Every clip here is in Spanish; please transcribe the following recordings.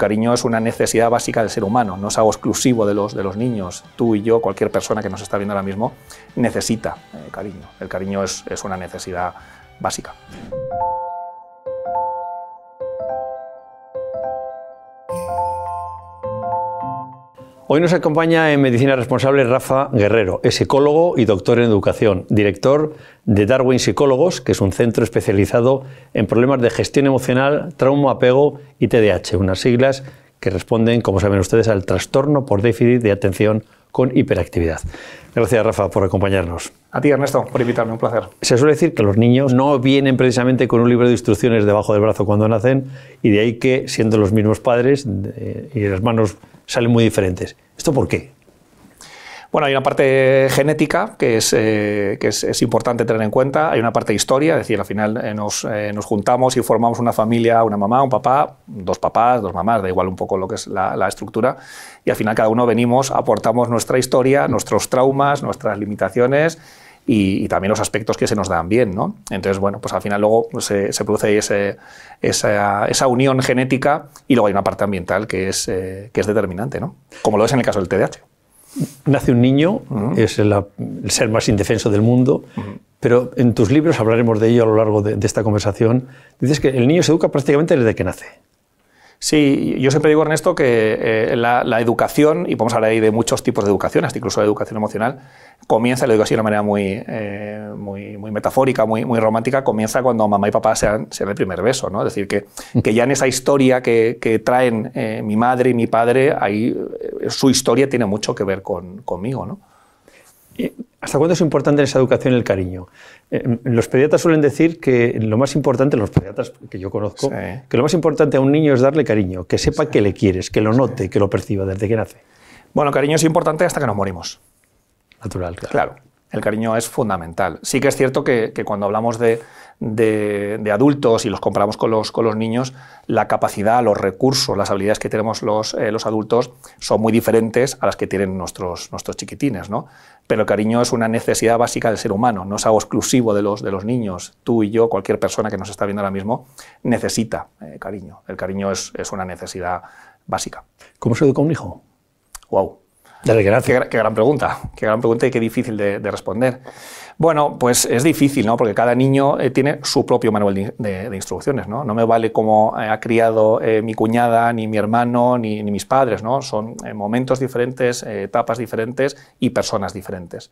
cariño es una necesidad básica del ser humano, no es algo exclusivo de los, de los niños. Tú y yo, cualquier persona que nos está viendo ahora mismo, necesita eh, cariño. El cariño es, es una necesidad básica. Hoy nos acompaña en Medicina Responsable Rafa Guerrero, es psicólogo y doctor en educación, director de Darwin Psicólogos, que es un centro especializado en problemas de gestión emocional, trauma, apego y TDAH, unas siglas que responden, como saben ustedes, al trastorno por déficit de atención con hiperactividad. Gracias, Rafa, por acompañarnos. A ti, Ernesto, por invitarme, un placer. Se suele decir que los niños no vienen precisamente con un libro de instrucciones debajo del brazo cuando nacen y de ahí que, siendo los mismos padres y las manos salen muy diferentes. ¿Esto por qué? Bueno, hay una parte genética que, es, eh, que es, importante tener en cuenta, hay una parte historia, es decir, al final eh, nos, eh, nos, juntamos y formamos una familia, una mamá, un papá, dos papás, dos mamás, da igual un poco lo que es la estructura, y al final cada uno venimos, aportamos nuestra historia, nuestros traumas, nuestras limitaciones y, también los aspectos que se nos dan bien. ¿no? Entonces, bueno, pues al final luego se, se produce ese, esa, esa, unión genética y luego hay una parte ambiental que es, que es determinante, ¿no? como lo es en el caso del TDAH nace un niño, es el, ser más indefenso del mundo, pero en tus libros, hablaremos de ello a lo largo de, esta conversación, dices que el niño se educa prácticamente desde que nace. Sí, yo siempre digo, Ernesto, que eh, la, educación, y podemos hablar ahí de muchos tipos de educación, hasta incluso de educación emocional, comienza, lo digo así de una manera muy, eh, muy, muy, metafórica, muy, muy romántica, comienza cuando mamá y papá sean, sean el primer beso. ¿no? Es decir, que, que ya en esa historia que, que traen eh, mi madre y mi padre, ahí su historia tiene mucho que ver con, conmigo. ¿no? ¿Hasta cuándo es importante en esa educación el cariño? Eh, los pediatras suelen decir que lo más importante, los pediatras que yo conozco, que lo más importante a un niño es darle cariño, que sepa que le quieres, que lo note, que lo perciba desde que nace. Bueno, cariño es importante hasta que nos morimos. Natural, claro. Claro, el cariño es fundamental. Sí que es cierto que cuando hablamos de, de, adultos y los comparamos con los, con los niños, la capacidad, los recursos, las habilidades que tenemos los, eh, los adultos son muy diferentes a las que tienen nuestros, nuestros chiquitines. ¿no? Pero el cariño es una necesidad básica del ser humano, no es algo exclusivo de los, de los niños. Tú y yo, cualquier persona que nos está viendo ahora mismo, necesita eh, cariño. El cariño es, es, una necesidad básica. ¿Cómo se educa un hijo? ¡Wow! Qué, qué, gran pregunta, qué gran pregunta y qué difícil de, de responder. Bueno, pues es difícil, ¿no? Porque cada niño eh, tiene su propio manual de, instrucciones, ¿no? No me vale cómo eh, ha criado eh, mi cuñada, ni mi hermano, ni, mis padres, ¿no? Son momentos diferentes, etapas diferentes y personas diferentes.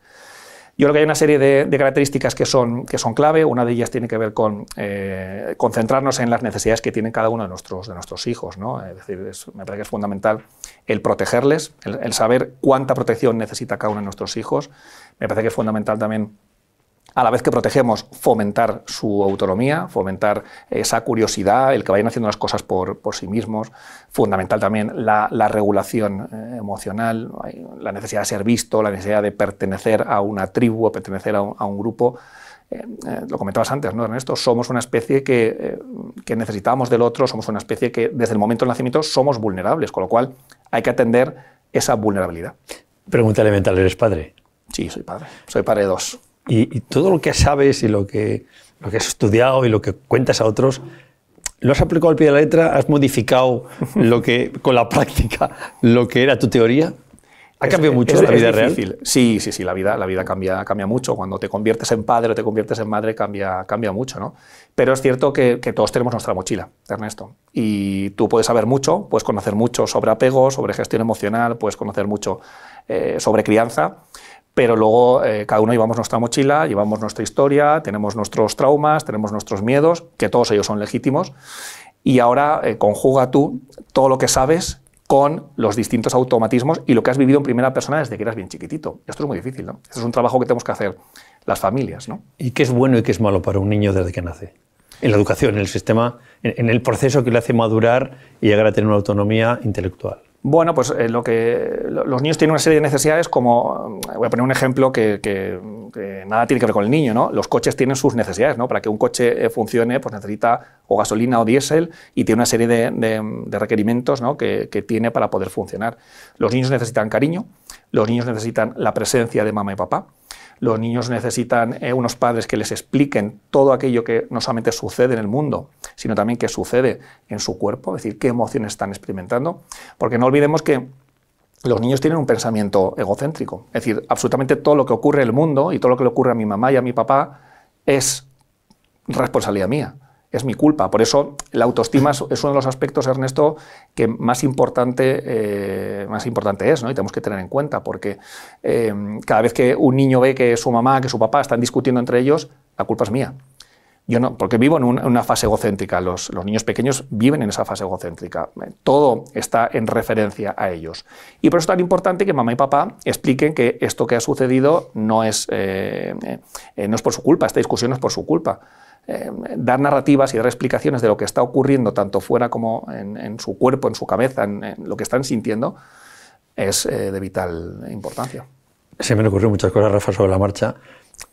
Yo creo que hay una serie de, características que son, que son clave. Una de ellas tiene que ver con concentrarnos en las necesidades que tienen cada uno de nuestros, de nuestros hijos. ¿no? Es decir, me parece que es fundamental el protegerles, el, saber cuánta protección necesita cada uno de nuestros hijos. Me parece que es fundamental también a la vez que protegemos, fomentar su autonomía, fomentar esa curiosidad, el que vayan haciendo las cosas por, sí mismos, fundamental también la, regulación eh, emocional, la necesidad de ser visto, la necesidad de pertenecer a una tribu, a pertenecer a un, grupo. Eh, eh, lo comentabas antes, ¿no, Ernesto? Somos una especie que, que, necesitamos del otro, somos una especie que desde el momento del nacimiento somos vulnerables, con lo cual hay que atender esa vulnerabilidad. Pregunta elemental, ¿eres padre? Sí, soy padre. Soy padre de dos. Y, todo lo que sabes y lo que, lo que has estudiado y lo que cuentas a otros, ¿lo has aplicado al pie de la letra? ¿Has modificado lo que, con la práctica lo que era tu teoría? ¿Ha cambiado mucho la vida real? Sí, sí, sí, la vida, la vida cambia, cambia mucho. Cuando te conviertes en padre o te conviertes en madre, cambia, cambia mucho, ¿no? Pero es cierto que, que, todos tenemos nuestra mochila, Ernesto. Y tú puedes saber mucho, puedes conocer mucho sobre apego, sobre gestión emocional, puedes conocer mucho eh, sobre crianza, pero luego eh, cada uno llevamos nuestra mochila, llevamos nuestra historia, tenemos nuestros traumas, tenemos nuestros miedos, que todos ellos son legítimos, y ahora eh, conjuga tú todo lo que sabes con los distintos automatismos y lo que has vivido en primera persona desde que eras bien chiquitito. Esto es muy difícil, ¿no? Esto es un trabajo que tenemos que hacer las familias, ¿no? ¿Y qué es bueno y qué es malo para un niño desde que nace? En la educación, en el sistema, en el proceso que le hace madurar y llegar a tener una autonomía intelectual. Bueno, pues eh, lo que los niños tienen una serie de necesidades como, voy a poner un ejemplo que, nada tiene que ver con el niño, ¿no? Los coches tienen sus necesidades, ¿no? Para que un coche eh, funcione, pues necesita o gasolina o diésel y tiene una serie de, requerimientos ¿no? que, tiene para poder funcionar. Los niños necesitan cariño, los niños necesitan la presencia de mamá y papá, Los niños necesitan eh, unos padres que les expliquen todo aquello que no solamente sucede en el mundo, sino también que sucede en su cuerpo, es decir, qué emociones están experimentando. Porque no olvidemos que los niños tienen un pensamiento egocéntrico. Es decir, absolutamente todo lo que ocurre en el mundo y todo lo que le ocurre a mi mamá y a mi papá es responsabilidad mía es mi culpa. Por eso la autoestima es uno de los aspectos, Ernesto, que más importante, eh, más importante es, ¿no? y tenemos que tener en cuenta, porque eh, cada vez que un niño ve que su mamá, que su papá están discutiendo entre ellos, la culpa es mía. Yo no, porque vivo en, una fase egocéntrica. Los, niños pequeños viven en esa fase egocéntrica. Todo está en referencia a ellos. Y por eso es tan importante que mamá y papá expliquen que esto que ha sucedido no es, eh, no es por su culpa, esta discusión no es por su culpa. Eh, dar narrativas y dar explicaciones de lo que está ocurriendo tanto fuera como en, su cuerpo, en su cabeza, en, lo que están sintiendo, es eh, de vital importancia. Se me han ocurrido muchas cosas, Rafa, sobre la marcha.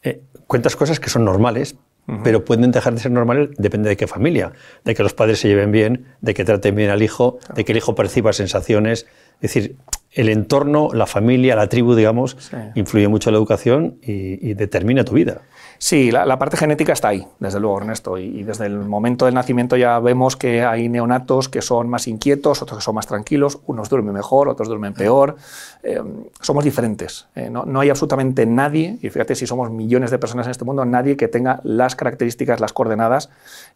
Eh, cuentas cosas que son normales, pero pueden dejar de ser normales, depende de qué familia, de que los padres se lleven bien, de que traten bien al hijo, de que el hijo perciba sensaciones. Es decir, el entorno, la familia, la tribu, digamos, influye mucho en la educación y determina tu vida. Sí, la, parte genética está ahí, desde luego, Ernesto. Y, desde el momento del nacimiento ya vemos que hay neonatos que son más inquietos, otros que son más tranquilos, unos duermen mejor, otros duermen peor. Eh, somos diferentes. Eh, no, hay absolutamente nadie, y fíjate si somos millones de personas en este mundo, nadie que tenga las características, las coordenadas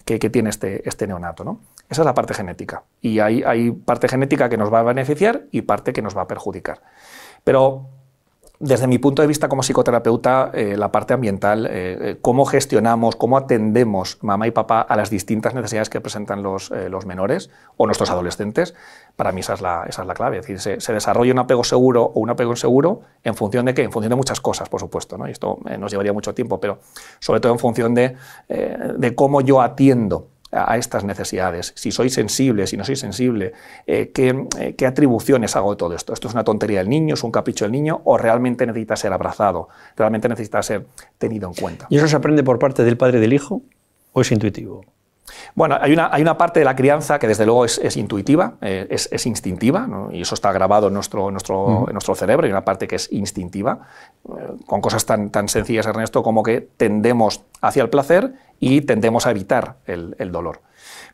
que, tiene este, este neonato. ¿no? Esa es la parte genética. Y hay, hay parte genética que nos va a beneficiar y parte que nos va a perjudicar. Pero desde mi punto de vista como psicoterapeuta, eh, la parte ambiental, eh, eh, cómo gestionamos, cómo atendemos mamá y papá a las distintas necesidades que presentan los, los menores o nuestros adolescentes, para mí esa es la, esa es la clave. Es decir, se, desarrolla un apego seguro o un apego inseguro en función de qué? En función de muchas cosas, por supuesto. ¿no? Y esto nos llevaría mucho tiempo, pero sobre todo en función de, de cómo yo atiendo a estas necesidades, si soy sensible, si no soy sensible, eh, eh, ¿qué, atribuciones hago de todo esto. ¿Esto es una tontería del niño, es un capricho del niño o realmente necesita ser abrazado, realmente necesita ser tenido en cuenta? ¿Y eso se aprende por parte del padre y del hijo o es intuitivo? Bueno, hay una, hay una, parte de la crianza que desde luego es, intuitiva, eh, es, instintiva, y eso está grabado en nuestro, nuestro, en nuestro cerebro, y una parte que es instintiva, eh, con cosas tan, tan sencillas, Ernesto, como que tendemos hacia el placer y tendemos a evitar el, dolor.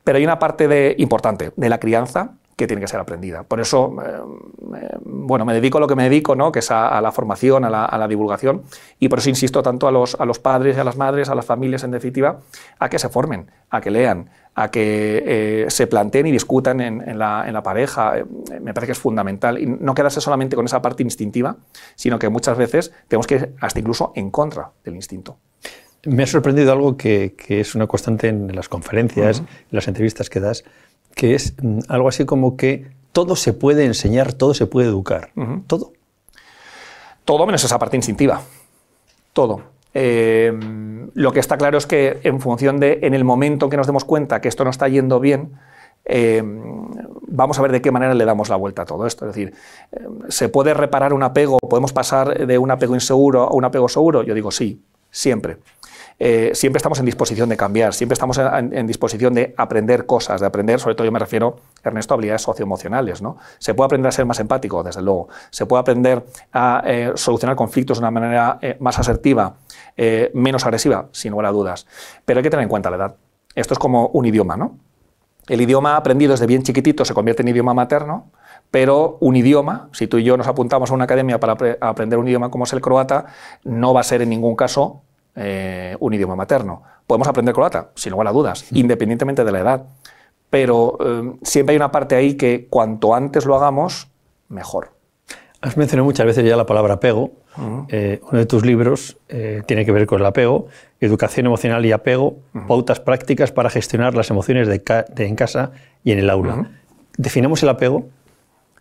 Pero hay una parte importante de la crianza que tiene que ser aprendida. Por eso, eh, bueno, me dedico a lo que me dedico, ¿no? que es a, la formación, a la, divulgación, y por eso insisto tanto a los, a los padres a las madres, a las familias en definitiva, a que se formen, a que lean, a que eh, se planteen y discutan en, la, en, la, pareja. Eh, me parece que es fundamental. Y no quedarse solamente con esa parte instintiva, sino que muchas veces tenemos que ir hasta incluso en contra del instinto. Me ha sorprendido algo que, que es una constante en las conferencias, en las entrevistas que das, que es mm, algo así como que todo se puede enseñar, todo se puede educar. Todo. Todo menos esa parte instintiva. Todo. Eh, lo que está claro es que en función de, en el momento en que nos demos cuenta que esto no está yendo bien, eh, vamos a ver de qué manera le damos la vuelta a todo esto. Es decir, eh, ¿se puede reparar un apego? ¿Podemos pasar de un apego inseguro a un apego seguro? Yo digo sí, siempre. Eh, siempre estamos en disposición de cambiar, siempre estamos en, disposición de aprender cosas, de aprender, sobre todo yo me refiero, Ernesto, a habilidades socioemocionales. ¿no? Se puede aprender a ser más empático, desde luego. Se puede aprender a eh, solucionar conflictos de una manera eh, más asertiva, menos agresiva, sin lugar a dudas. Pero hay que tener en cuenta la edad. Esto es como un idioma, ¿no? El idioma aprendido desde bien chiquitito se convierte en idioma materno, pero un idioma, si tú y yo nos apuntamos a una academia para aprender un idioma como es el croata, no va a ser en ningún caso eh, un idioma materno. Podemos aprender croata, sin lugar a dudas, independientemente de la edad. Pero eh, siempre hay una parte ahí que cuanto antes lo hagamos, mejor. Has mencionado muchas veces ya la palabra apego. Eh, uno de tus libros tiene que ver con el apego, educación emocional y apego, pautas prácticas para gestionar las emociones de, en casa y en el aula. Definamos el apego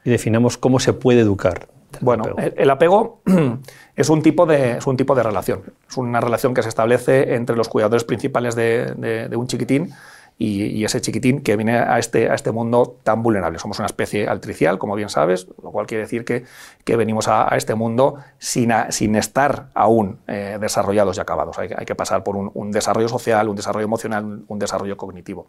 y definamos cómo se puede educar. Bueno, el apego es un, tipo de, es un tipo de relación. Es una relación que se establece entre los cuidadores principales de, un chiquitín y, ese chiquitín que viene a este, a este mundo tan vulnerable. Somos una especie altricial, como bien sabes, lo cual quiere decir que, que venimos a, este mundo sin, sin estar aún eh, desarrollados y acabados. Hay, hay, que pasar por un, desarrollo social, un desarrollo emocional, un desarrollo cognitivo.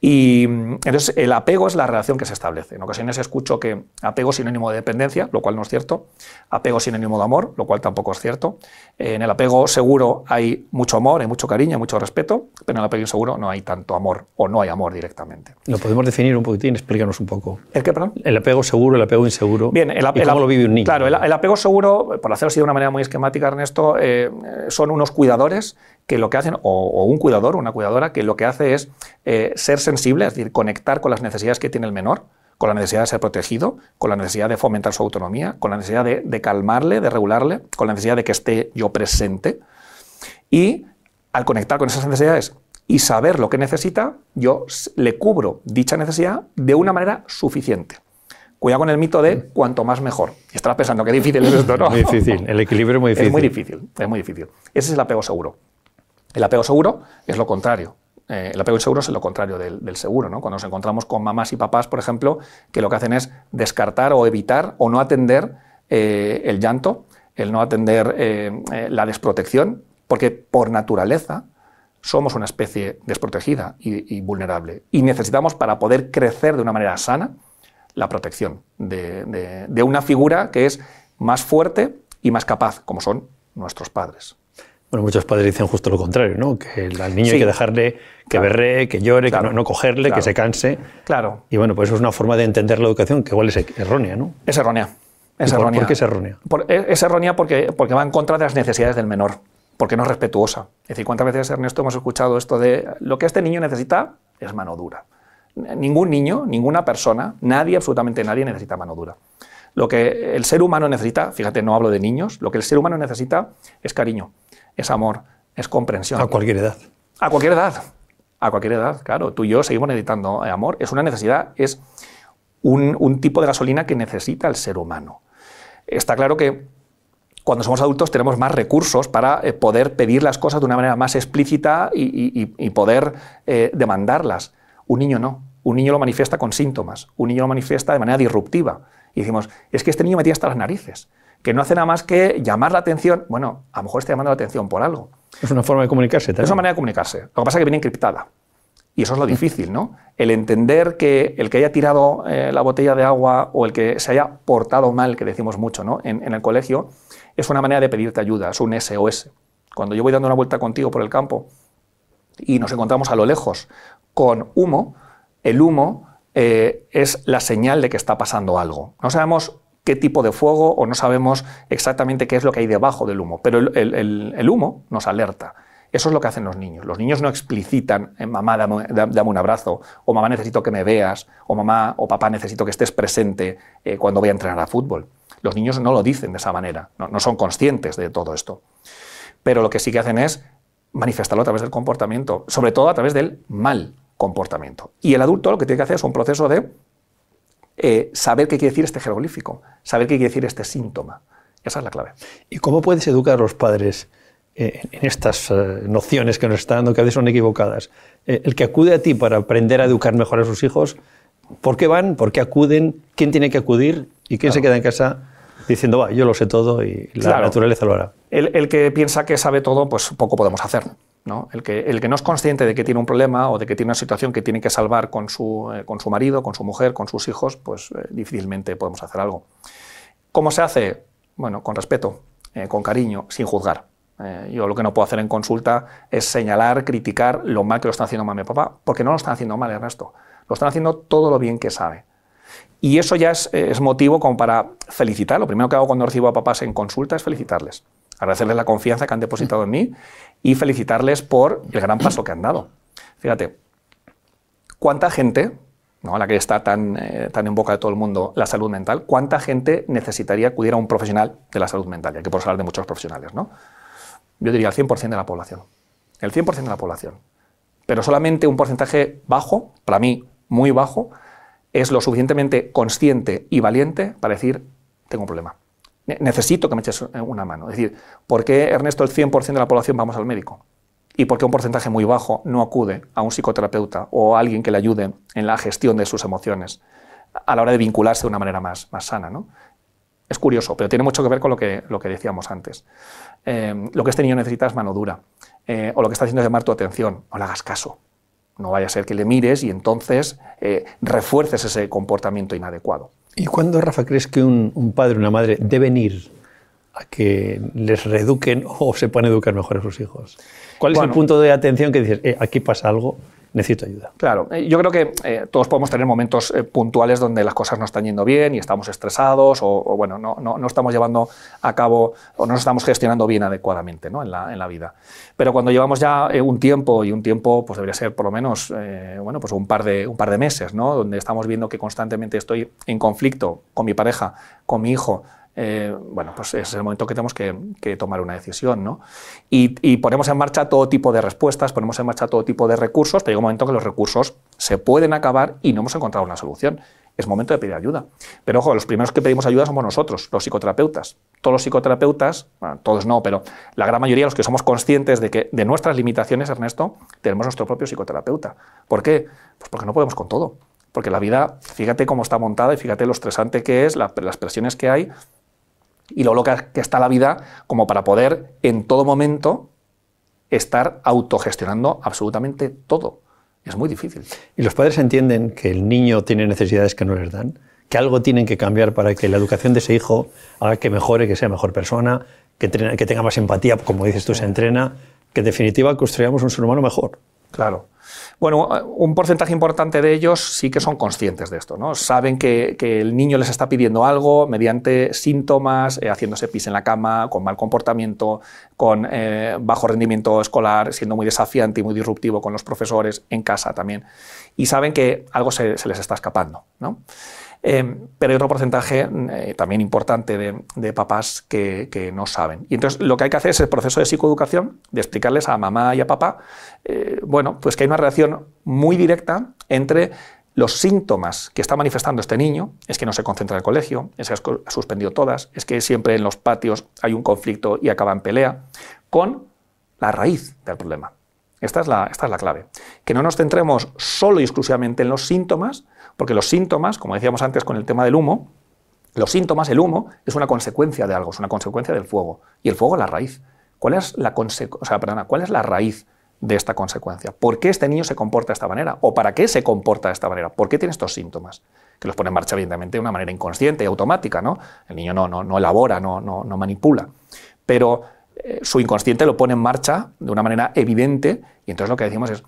Y mm, entonces el apego es la relación que se establece. En ocasiones escucho que apego es sinónimo de dependencia, lo cual no es cierto. Apego es sinónimo de amor, lo cual tampoco es cierto. En el apego seguro hay mucho amor, hay mucho cariño, hay mucho respeto, pero en el apego inseguro no hay tanto amor o no hay amor directamente. ¿Lo podemos definir un poquitín? Explícanos un poco. ¿El qué, perdón? El apego seguro, el apego inseguro. Bien, el, ¿Y cómo lo vive un niño? Claro, el, apego seguro, por hacerlo así de una manera muy esquemática, Ernesto, eh, son unos cuidadores que lo que hacen, o, un cuidador o una cuidadora, que lo que hace es eh, ser sensible, es decir, conectar con las necesidades que tiene el menor, con la necesidad de ser protegido, con la necesidad de fomentar su autonomía, con la necesidad de, calmarle, de regularle, con la necesidad de que esté yo presente. Y al conectar con esas necesidades y saber lo que necesita, yo le cubro dicha necesidad de una manera suficiente. Cuidado con el mito de cuanto más mejor. Estarás pensando qué difícil es esto, ¿no? Muy difícil, el equilibrio es muy difícil. Es muy difícil, es muy difícil. Ese es el apego seguro. El apego seguro es lo contrario. Eh, el apego inseguro es lo contrario del, seguro. ¿no? Cuando nos encontramos con mamás y papás, por ejemplo, que lo que hacen es descartar o evitar o no atender eh, el llanto, el no atender eh, la desprotección, porque por naturaleza somos una especie desprotegida y, vulnerable. Y necesitamos, para poder crecer de una manera sana, la protección de una figura que es más fuerte y más capaz, como son nuestros padres. Bueno, muchos padres dicen justo lo contrario, ¿no? Que al niño hay que dejarle que berree, que llore, que no, cogerle, que se canse. Claro. Y bueno, pues eso es una forma de entender la educación que igual es errónea, ¿no? Es errónea. Es por, errónea. ¿Por qué es errónea? es errónea porque, porque va en contra de las necesidades del menor, porque no es respetuosa. Es decir, ¿cuántas veces, Ernesto, hemos escuchado esto de lo que este niño necesita es mano dura? Ningún niño, ninguna persona, nadie, absolutamente nadie necesita mano dura. Lo que el ser humano necesita, fíjate, no hablo de niños, lo que el ser humano necesita es cariño es amor, es comprensión. A cualquier edad. A cualquier edad. A cualquier edad, claro. Tú y yo seguimos necesitando eh, amor. Es una necesidad, es un, tipo de gasolina que necesita el ser humano. Está claro que cuando somos adultos tenemos más recursos para eh, poder pedir las cosas de una manera más explícita y, poder eh, demandarlas. Un niño no. Un niño lo manifiesta con síntomas. Un niño lo manifiesta de manera disruptiva. Y decimos, es que este niño me tiene hasta las narices que no hace nada más que llamar la atención. Bueno, a lo mejor está llamando la atención por algo. Es una forma de comunicarse también. Es una manera de comunicarse. Lo que pasa es que viene encriptada. Y eso es lo difícil, ¿no? El entender que el que haya tirado eh, la botella de agua o el que se haya portado mal, que decimos mucho, ¿no? En, en el colegio, es una manera de pedirte ayuda, es un SOS. Cuando yo voy dando una vuelta contigo por el campo y nos encontramos a lo lejos con humo, el humo eh, es la señal de que está pasando algo. No sabemos qué tipo de fuego o no sabemos exactamente qué es lo que hay debajo del humo, pero el, humo nos alerta. Eso es lo que hacen los niños. Los niños no explicitan, eh, mamá, dame, un abrazo, o mamá, necesito que me veas, o mamá o papá, necesito que estés presente eh, cuando voy a entrenar a fútbol. Los niños no lo dicen de esa manera, no, no son conscientes de todo esto. Pero lo que sí que hacen es manifestarlo a través del comportamiento, sobre todo a través del mal comportamiento. Y el adulto lo que tiene que hacer es un proceso de eh, saber qué quiere decir este jeroglífico, saber qué quiere decir este síntoma. Esa es la clave. ¿Y cómo puedes educar a los padres eh, en estas eh, nociones que nos están dando, que a veces son equivocadas? el que acude a ti para aprender a educar mejor a sus hijos, ¿por qué van? ¿Por qué acuden? ¿Quién tiene que acudir? ¿Y quién se queda en casa diciendo, va, yo lo sé todo y la naturaleza lo hará? el que piensa que sabe todo, pues poco podemos hacer. El, que, el, no es consciente de que tiene un problema o de que tiene una situación que tiene que salvar con su, eh, con su marido, con su mujer, con sus hijos, pues eh, difícilmente podemos hacer algo. ¿Cómo se hace? Bueno, con respeto, eh, con cariño, sin juzgar. yo lo que no puedo hacer en consulta es señalar, criticar lo mal que lo están haciendo mamá y papá, porque no lo están haciendo mal, Ernesto. Lo están haciendo todo lo bien que sabe. Y eso ya es, es motivo como para felicitar. Lo primero que hago cuando recibo a papás en consulta es felicitarles agradecerles la confianza que han depositado en mí y felicitarles por el gran paso que han dado. Fíjate, ¿cuánta gente, ¿no? la que está tan, eh, tan en boca de todo el mundo la salud mental, cuánta gente necesitaría acudir a un profesional de la salud mental? Ya que por hablar de muchos profesionales, ¿no? Yo diría el 100% de la población. El 100% de la población. Pero solamente un porcentaje bajo, para mí muy bajo, es lo suficientemente consciente y valiente para decir, tengo un problema necesito que me eches una mano. Es decir, ¿por qué, Ernesto, el 100% de la población vamos al médico? ¿Y por qué un porcentaje muy bajo no acude a un psicoterapeuta o a alguien que le ayude en la gestión de sus emociones a la hora de vincularse de una manera más, más sana? ¿no? Es curioso, pero tiene mucho que ver con lo que, lo que decíamos antes. Eh, lo que este niño necesita es mano dura. Eh, o lo que está haciendo es llamar tu atención. No le hagas caso. No vaya a ser que le mires y entonces eh, refuerces ese comportamiento inadecuado. ¿Y cuándo, Rafa, crees que un, padre o una madre deben ir a que les reeduquen o se puedan educar mejor a sus hijos? ¿Cuál es el punto de atención que dices, eh, aquí pasa algo? Necesito ayuda. Claro, eh, yo creo que eh, todos podemos tener momentos eh, puntuales donde las cosas no están yendo bien y estamos estresados o, bueno, no, no, no, estamos llevando a cabo o no nos estamos gestionando bien adecuadamente ¿no? en, la, en, la, vida. Pero cuando llevamos ya un tiempo, y un tiempo pues debería ser por lo menos bueno, pues un, par de, un par de meses, ¿no? donde estamos viendo que constantemente estoy en conflicto con mi pareja, con mi hijo, eh, bueno, pues es el momento que tenemos que, tomar una decisión. ¿no? Y, ponemos en marcha todo tipo de respuestas, ponemos en marcha todo tipo de recursos, pero llega un momento que los recursos se pueden acabar y no hemos encontrado una solución. Es momento de pedir ayuda. Pero ojo, los primeros que pedimos ayuda somos nosotros, los psicoterapeutas. Todos los psicoterapeutas, todos no, pero la gran mayoría, los que somos conscientes de que de nuestras limitaciones, Ernesto, tenemos nuestro propio psicoterapeuta. ¿Por qué? Pues porque no podemos con todo. Porque la vida, fíjate cómo está montada y fíjate lo estresante que es, las presiones que hay y lo loca que está la vida como para poder en todo momento estar autogestionando absolutamente todo. Es muy difícil. ¿Y los padres entienden que el niño tiene necesidades que no les dan? ¿Que algo tienen que cambiar para que la educación de ese hijo haga que mejore, que sea mejor persona, que, que tenga más empatía, como dices tú, se entrena, que en definitiva construyamos un ser humano mejor? Claro. Bueno, un porcentaje importante de ellos sí que son conscientes de esto, ¿no? Saben que, el niño les está pidiendo algo mediante síntomas, eh, haciéndose pis en la cama, con mal comportamiento, con eh, bajo rendimiento escolar, siendo muy desafiante y muy disruptivo con los profesores, en casa también. Y saben que algo se, se les está escapando, ¿no? Em, pero hay otro porcentaje eh, también importante de, papás que, no saben. Y entonces lo que hay que hacer es el proceso de psicoeducación, de explicarles a mamá y a papá, eh, bueno, pues que hay una relación muy directa entre los síntomas que está manifestando este niño, es que no se concentra en el colegio, es que ha suspendido todas, es que siempre en los patios hay un conflicto y acaba en pelea, con la raíz del problema. Esta es la, esta es la clave. Que no nos centremos solo y exclusivamente en los síntomas, porque los síntomas, como decíamos antes con el tema del humo, los síntomas, el humo, es una consecuencia de algo, es una consecuencia del fuego. Y el fuego es la raíz. ¿Cuál es la, o sea, ¿cuál es la raíz de esta consecuencia? ¿Por qué este niño se comporta de esta manera? ¿O para qué se comporta de esta manera? ¿Por qué tiene estos síntomas? Que los pone en marcha, evidentemente, de una manera inconsciente y automática. ¿no? El niño no, no, no elabora, no, no, no manipula. Pero eh, su inconsciente lo pone en marcha de una manera evidente y entonces lo que decimos es,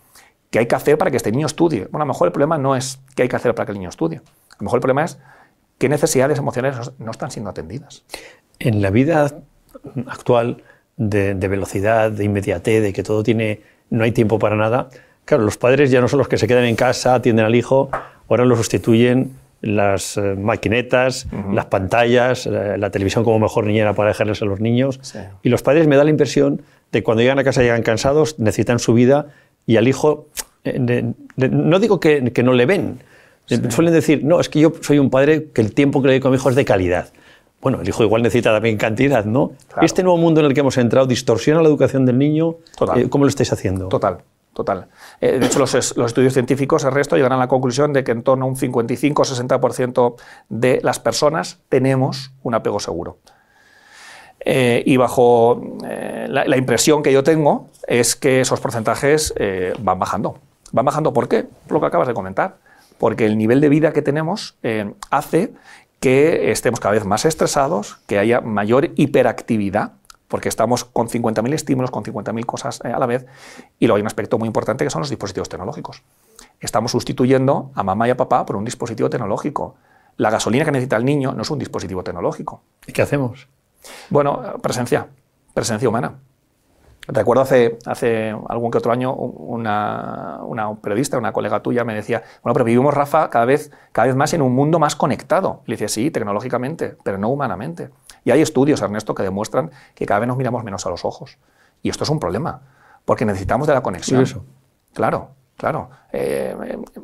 ¿Qué hay que hacer para que este niño estudie? Bueno, a lo mejor el problema no es qué hay que hacer para que el niño estudie. A lo mejor el problema es qué necesidades emocionales no están siendo atendidas. En la vida actual de, velocidad, de inmediatez, de que todo tiene, no hay tiempo para nada, claro, los padres ya no son los que se quedan en casa, atienden al hijo, ahora lo sustituyen las eh, maquinetas, las pantallas, la televisión como mejor niñera para dejarles a los niños. Y los padres me da la impresión de que cuando llegan a casa llegan cansados, necesitan su vida y al hijo, eh, no digo que, no le ven, suelen decir, no, es que yo soy un padre que el tiempo que le dedico a mi hijo es de calidad. Bueno, el hijo igual necesita también cantidad, ¿no? Este nuevo mundo en el que hemos entrado distorsiona la educación del niño. Eh, ¿Cómo lo estáis haciendo? Total. Total. Eh, de hecho, los, estudios científicos, el resto, llegan a la conclusión de que en torno a un 55-60% de las personas tenemos un apego seguro. Eh, y bajo eh, la, impresión que yo tengo es que esos porcentajes eh, van bajando. ¿Van bajando por qué? Por lo que acabas de comentar. Porque el nivel de vida que tenemos hace que estemos cada vez más estresados, que haya mayor hiperactividad, porque estamos con 50.000 estímulos, con 50.000 cosas a la vez, y luego hay un aspecto muy importante que son los dispositivos tecnológicos. Estamos sustituyendo a mamá y a papá por un dispositivo tecnológico. La gasolina que necesita el niño no es un dispositivo tecnológico. ¿Y qué hacemos? Bueno, presencia, presencia humana. Recuerdo hace, hace algún que otro año una, periodista, una colega tuya, me decía, bueno, pero vivimos, Rafa, cada vez, cada vez más en un mundo más conectado. Le decía, sí, tecnológicamente, pero no humanamente. Y hay estudios, Ernesto, que demuestran que cada vez nos miramos menos a los ojos. Y esto es un problema, porque necesitamos de la conexión. eso. Claro. Claro, eh,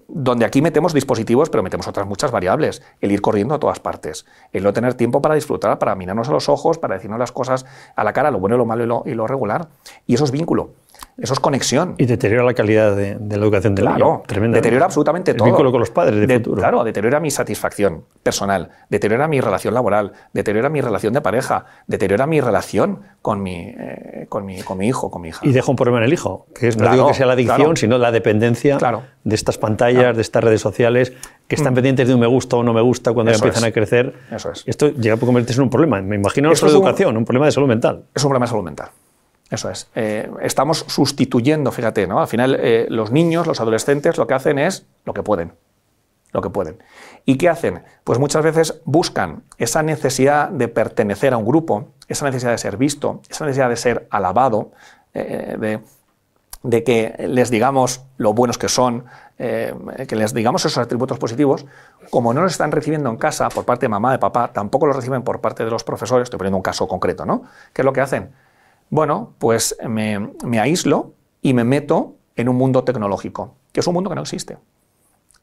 donde aquí metemos dispositivos, pero metemos otras muchas variables. El ir corriendo a todas partes, el no tener tiempo para disfrutar, para mirarnos a los ojos, para decirnos las cosas a la cara, lo bueno, lo malo y lo, regular. Y eso es vínculo. Eso es conexión. Y deteriora la calidad de, la educación del claro, niño. Deteriora absolutamente todo. El vínculo con los padres de, futuro. Claro, deteriora mi satisfacción personal, deteriora mi relación laboral, deteriora mi relación de pareja, deteriora mi relación con mi, eh, con mi, con mi hijo, con mi hija. Y deja un problema en el hijo, que es, no digo que sea la adicción, sino la dependencia de estas pantallas, de estas redes sociales, que están mm. pendientes de un me gusta o no me gusta cuando ya empiezan a crecer. Eso es. Esto llega a convertirse en un problema. Me imagino no solo educación, un problema de salud mental. Es un problema de salud mental. Eso es. Eh, estamos sustituyendo, fíjate, ¿no? Al final, eh, los niños, los adolescentes, lo que hacen es lo que pueden. Lo que pueden. ¿Y qué hacen? Pues muchas veces buscan esa necesidad de pertenecer a un grupo, esa necesidad de ser visto, esa necesidad de ser alabado, eh, de, de, que les digamos lo buenos que son, que les digamos esos atributos positivos, como no los están recibiendo en casa por parte de mamá, de papá, tampoco los reciben por parte de los profesores, estoy poniendo un caso concreto, ¿no? ¿Qué es lo que hacen? Bueno, pues me, aíslo y me meto en un mundo tecnológico, que es un mundo que no existe.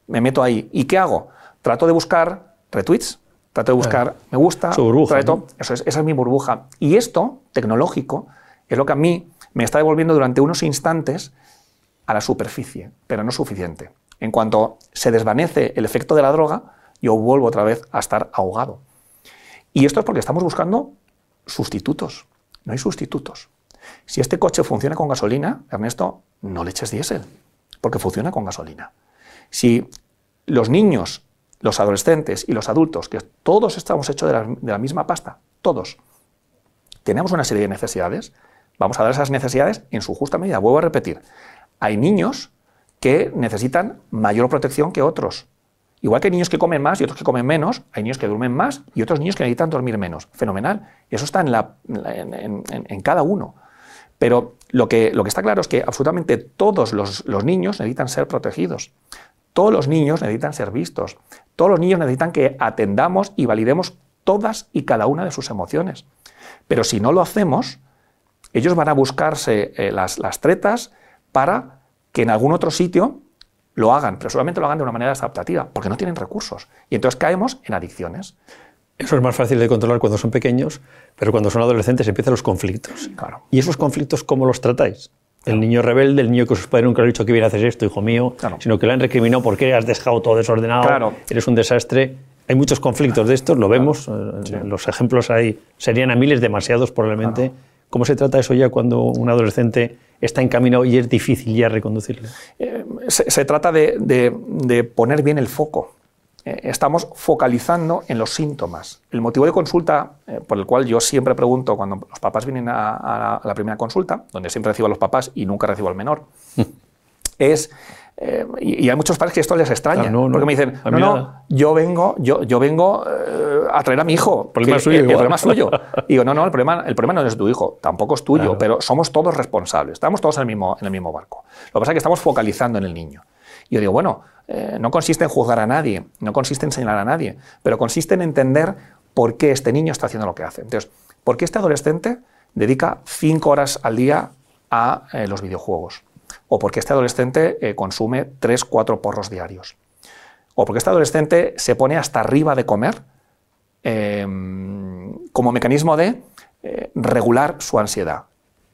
Me meto ahí. ¿Y qué hago? Trato de buscar retweets, trato de buscar me gusta, Su burbuja, eso es, esa es mi burbuja. Y esto, tecnológico, es lo que a mí me está devolviendo durante unos instantes a la superficie, pero no suficiente. En cuanto se desvanece el efecto de la droga, yo vuelvo otra vez a estar ahogado. Y esto es porque estamos buscando sustitutos. No hay sustitutos. Si este coche funciona con gasolina, Ernesto, no le eches diésel, porque funciona con gasolina. Si los niños, los adolescentes y los adultos, que todos estamos hechos de la, misma pasta, todos, tenemos una serie de necesidades, vamos a dar esas necesidades en su justa medida. Vuelvo a repetir, hay niños que necesitan mayor protección que otros. Igual que hay niños que comen más y otros que comen menos, hay niños que duermen más y otros niños que necesitan dormir menos. Fenomenal. Eso está en, cada uno. Pero lo que, está claro es que absolutamente todos los, niños necesitan ser protegidos. Todos los niños necesitan ser vistos. Todos los niños necesitan que atendamos y validemos todas y cada una de sus emociones. Pero si no lo hacemos, ellos van a buscarse eh, las tretas para que en algún otro sitio lo hagan, pero solamente lo hagan de una manera adaptativa, porque no tienen recursos. Y entonces caemos en adicciones. Eso es más fácil de controlar cuando son pequeños, pero cuando son adolescentes empiezan los conflictos. Claro. ¿Y esos conflictos cómo los tratáis? El niño rebelde, el niño que sus padres nunca le han dicho que viene a hacer esto, hijo mío, sino que le han recriminado porque has dejado todo desordenado, eres un desastre. Hay muchos conflictos de estos, lo vemos, eh, los ejemplos ahí serían a miles, demasiados probablemente. ¿Cómo se trata eso ya cuando un adolescente está en camino y es difícil ya reconducirlo? Eh, se, trata de, poner bien el foco. Eh, estamos focalizando en los síntomas. El motivo de consulta, eh, por el cual yo siempre pregunto cuando los papás vienen a, la primera consulta, donde siempre recibo a los papás y nunca recibo al menor, es eh, y, hay muchos padres que esto les extraña, porque me dicen, no, no, yo vengo, yo, yo vengo eh, a traer a mi hijo. El problema, suyo, el, problema es suyo. Y digo, no, no, el problema, el problema no es tu hijo, tampoco es tuyo, pero somos todos responsables, estamos todos en el, mismo, en el mismo barco. Lo que pasa es que estamos focalizando en el niño. Y yo digo, bueno, eh, no consiste en juzgar a nadie, no consiste en señalar a nadie, pero consiste en entender por qué este niño está haciendo lo que hace. Entonces, ¿por qué este adolescente dedica cinco horas al día a los videojuegos? O porque este adolescente eh, consume 3, 4 porros diarios, o porque este adolescente se pone hasta arriba de comer em, como mecanismo de eh, regular su ansiedad.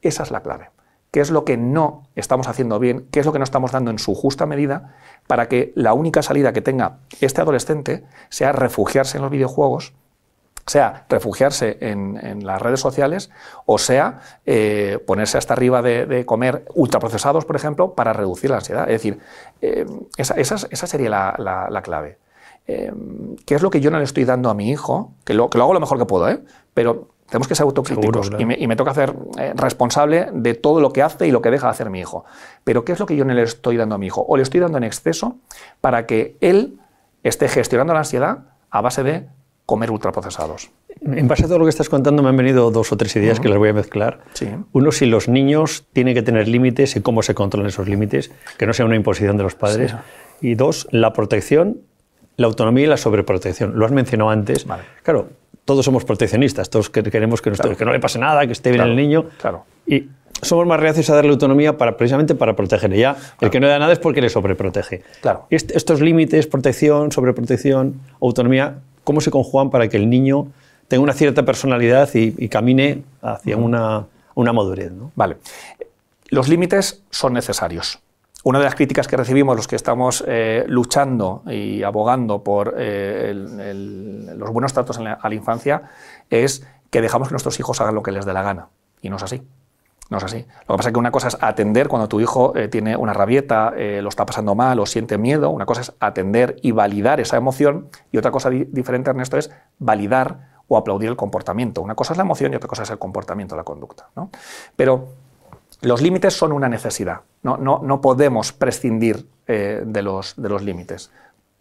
Esa es la clave. ¿Qué es lo que no estamos haciendo bien? ¿Qué es lo que no estamos dando en su justa medida para que la única salida que tenga este adolescente sea refugiarse en los videojuegos sea refugiarse en, las redes sociales o sea eh, ponerse hasta arriba de, comer ultraprocesados, por ejemplo, para reducir la ansiedad. Es decir, eh, esa, sería la, clave. Eh, ¿Qué es lo que yo no le estoy dando a mi hijo? Que lo, que lo hago lo mejor que puedo, pero tenemos que ser autocríticos y, me, toca hacer responsable de todo lo que hace y lo que deja de hacer mi hijo. Pero ¿qué es lo que yo no le estoy dando a mi hijo? O le estoy dando en exceso para que él esté gestionando la ansiedad a base de comer ultraprocesados. En base a todo lo que estás contando, me han venido dos o tres ideas que las voy a mezclar. Uno, si los niños tienen que tener límites y cómo se controlan esos límites, que no sea una imposición de los padres. Y dos, la protección, la autonomía y la sobreprotección. Lo has mencionado antes. Claro, todos somos proteccionistas, todos queremos que, que, no le pase nada, que esté bien el niño. Claro. Y somos más reacios a darle autonomía para, precisamente para protegerle. Ya, el que no da nada es porque le sobreprotege. Claro. estos límites, protección, sobreprotección, autonomía, cómo se conjugan para que el niño tenga una cierta personalidad y, camine hacia una, una madurez. ¿no? Vale. los límites son necesarios. Una de las críticas que recibimos los que estamos eh, luchando y abogando por eh, los buenos tratos a la infancia es que dejamos que nuestros hijos hagan lo que les dé la gana. Y no es así. No es así. Lo que pasa es que una cosa es atender cuando tu hijo eh, tiene una rabieta, lo está pasando mal o siente miedo. Una cosa es atender y validar esa emoción. Y otra cosa diferente, Ernesto, es validar o aplaudir el comportamiento. Una cosa es la emoción y otra cosa es el comportamiento, la conducta. ¿no? Pero los límites son una necesidad, no, no, podemos prescindir eh, de, los, de los límites.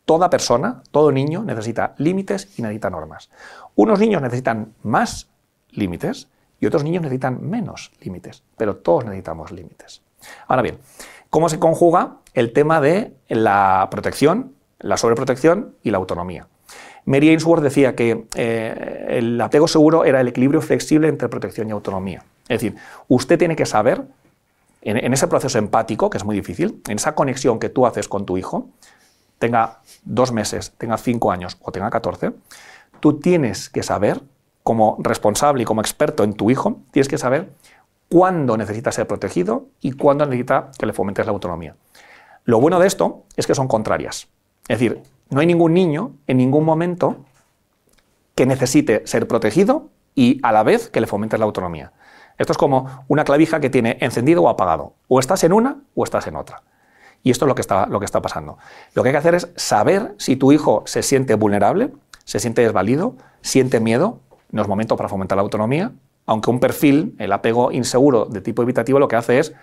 Toda persona, todo niño necesita límites y necesita normas. Unos niños necesitan más límites y otros niños necesitan menos límites, pero todos necesitamos límites. Ahora bien, ¿cómo se conjuga el tema de la protección, la sobreprotección y la autonomía? Mary Ainsworth decía que eh, el apego seguro era el equilibrio flexible entre protección y autonomía. Es decir, usted tiene que saber, en, ese proceso empático, que es muy difícil, en esa conexión que tú haces con tu hijo, tenga dos meses, tenga cinco años o tenga catorce, tú tienes que saber, como responsable y como experto en tu hijo, tienes que saber cuándo necesita ser protegido y cuándo necesita que le fomentes la autonomía. Lo bueno de esto es que son contrarias. Es decir, no hay ningún niño en ningún momento que necesite ser protegido y a la vez que le fomentes la autonomía. Esto es como una clavija que tiene encendido o apagado. O estás en una o estás en otra. Y esto es lo que está, lo que está pasando. Lo que hay que hacer es saber si tu hijo se siente vulnerable, se siente desvalido, siente miedo. No es momento para fomentar la autonomía, aunque un perfil, el apego inseguro de tipo evitativo, lo que hace es,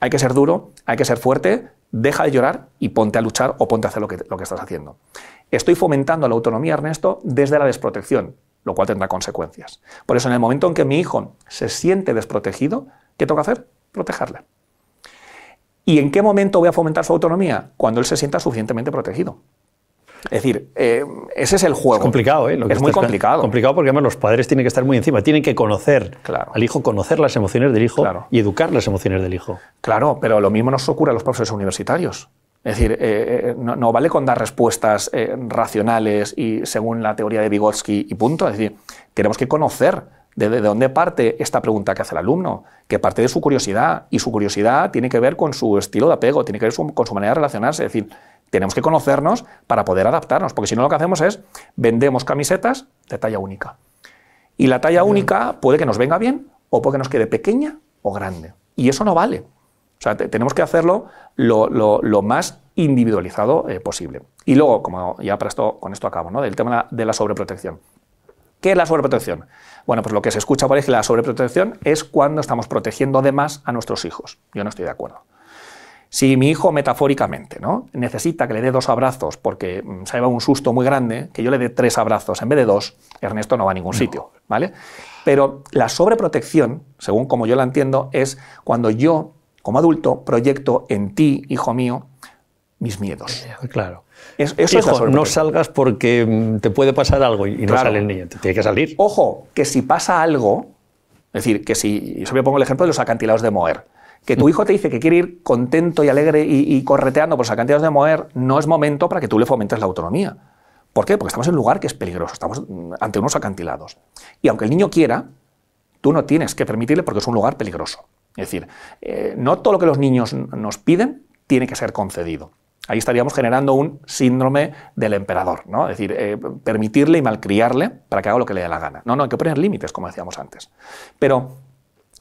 hay que ser duro, hay que ser fuerte, deja de llorar y ponte a luchar o ponte a hacer lo que, lo que estás haciendo. Estoy fomentando la autonomía, Ernesto, desde la desprotección lo cual tendrá consecuencias. Por eso, en el momento en que mi hijo se siente desprotegido, ¿qué tengo que hacer? Protegerle. ¿Y en qué momento voy a fomentar su autonomía? Cuando él se sienta suficientemente protegido. Es decir, eh, ese es el juego. Es complicado, ¿eh? es muy complicado. Complicado porque además los padres tienen que estar muy encima, tienen que conocer al hijo, conocer las emociones del hijo y educar las emociones del hijo. Claro, pero lo mismo nos ocurre a los profesores universitarios. Es decir, eh, eh, no, vale con dar respuestas eh, racionales y según la teoría de Vygotsky y punto. Es decir, tenemos que conocer de, dónde parte esta pregunta que hace el alumno, que parte de su curiosidad, y su curiosidad tiene que ver con su estilo de apego, tiene que ver con su manera de relacionarse. Es decir, tenemos que conocernos para poder adaptarnos, porque si no lo que hacemos es vendemos camisetas de talla única. Y la talla única puede que nos venga bien o puede que nos quede pequeña o grande. Y eso no vale. O sea, tenemos que hacerlo lo, más individualizado eh, posible. Y luego, como ya para esto, con esto acabo, ¿no? del tema de la sobreprotección. ¿Qué es la sobreprotección? Bueno, pues lo que se escucha por ahí es que la sobreprotección es cuando estamos protegiendo de más a nuestros hijos. Yo no estoy de acuerdo. Si mi hijo metafóricamente ¿no? necesita que le dé dos abrazos porque mm, se ha llevado un susto muy grande, que yo le dé tres abrazos en vez de dos, Ernesto no va a ningún sitio. ¿vale? Pero la sobreprotección, según como yo la entiendo, es cuando yo como adulto, proyecto en ti, hijo mío, mis miedos. Claro. eso hijo, no salgas porque mm, te puede pasar algo y no sale el niño, te tiene que salir. Ojo, que si pasa algo, es decir, que si, yo siempre pongo el ejemplo de los acantilados de Moer, que tu mm. hijo te dice que quiere ir contento y alegre y, correteando por los acantilados de Moer, no es momento para que tú le fomentes la autonomía. ¿Por qué? Porque estamos en un lugar que es peligroso, estamos mm, ante unos acantilados. Y aunque el niño quiera, tú no tienes que permitirle porque es un lugar peligroso. Es decir, eh, no todo lo que los niños nos piden tiene que ser concedido. Ahí estaríamos generando un síndrome del emperador, ¿no? Es decir, eh, permitirle y malcriarle para que haga lo que le dé la gana. No, no, hay que poner límites, como decíamos antes. Pero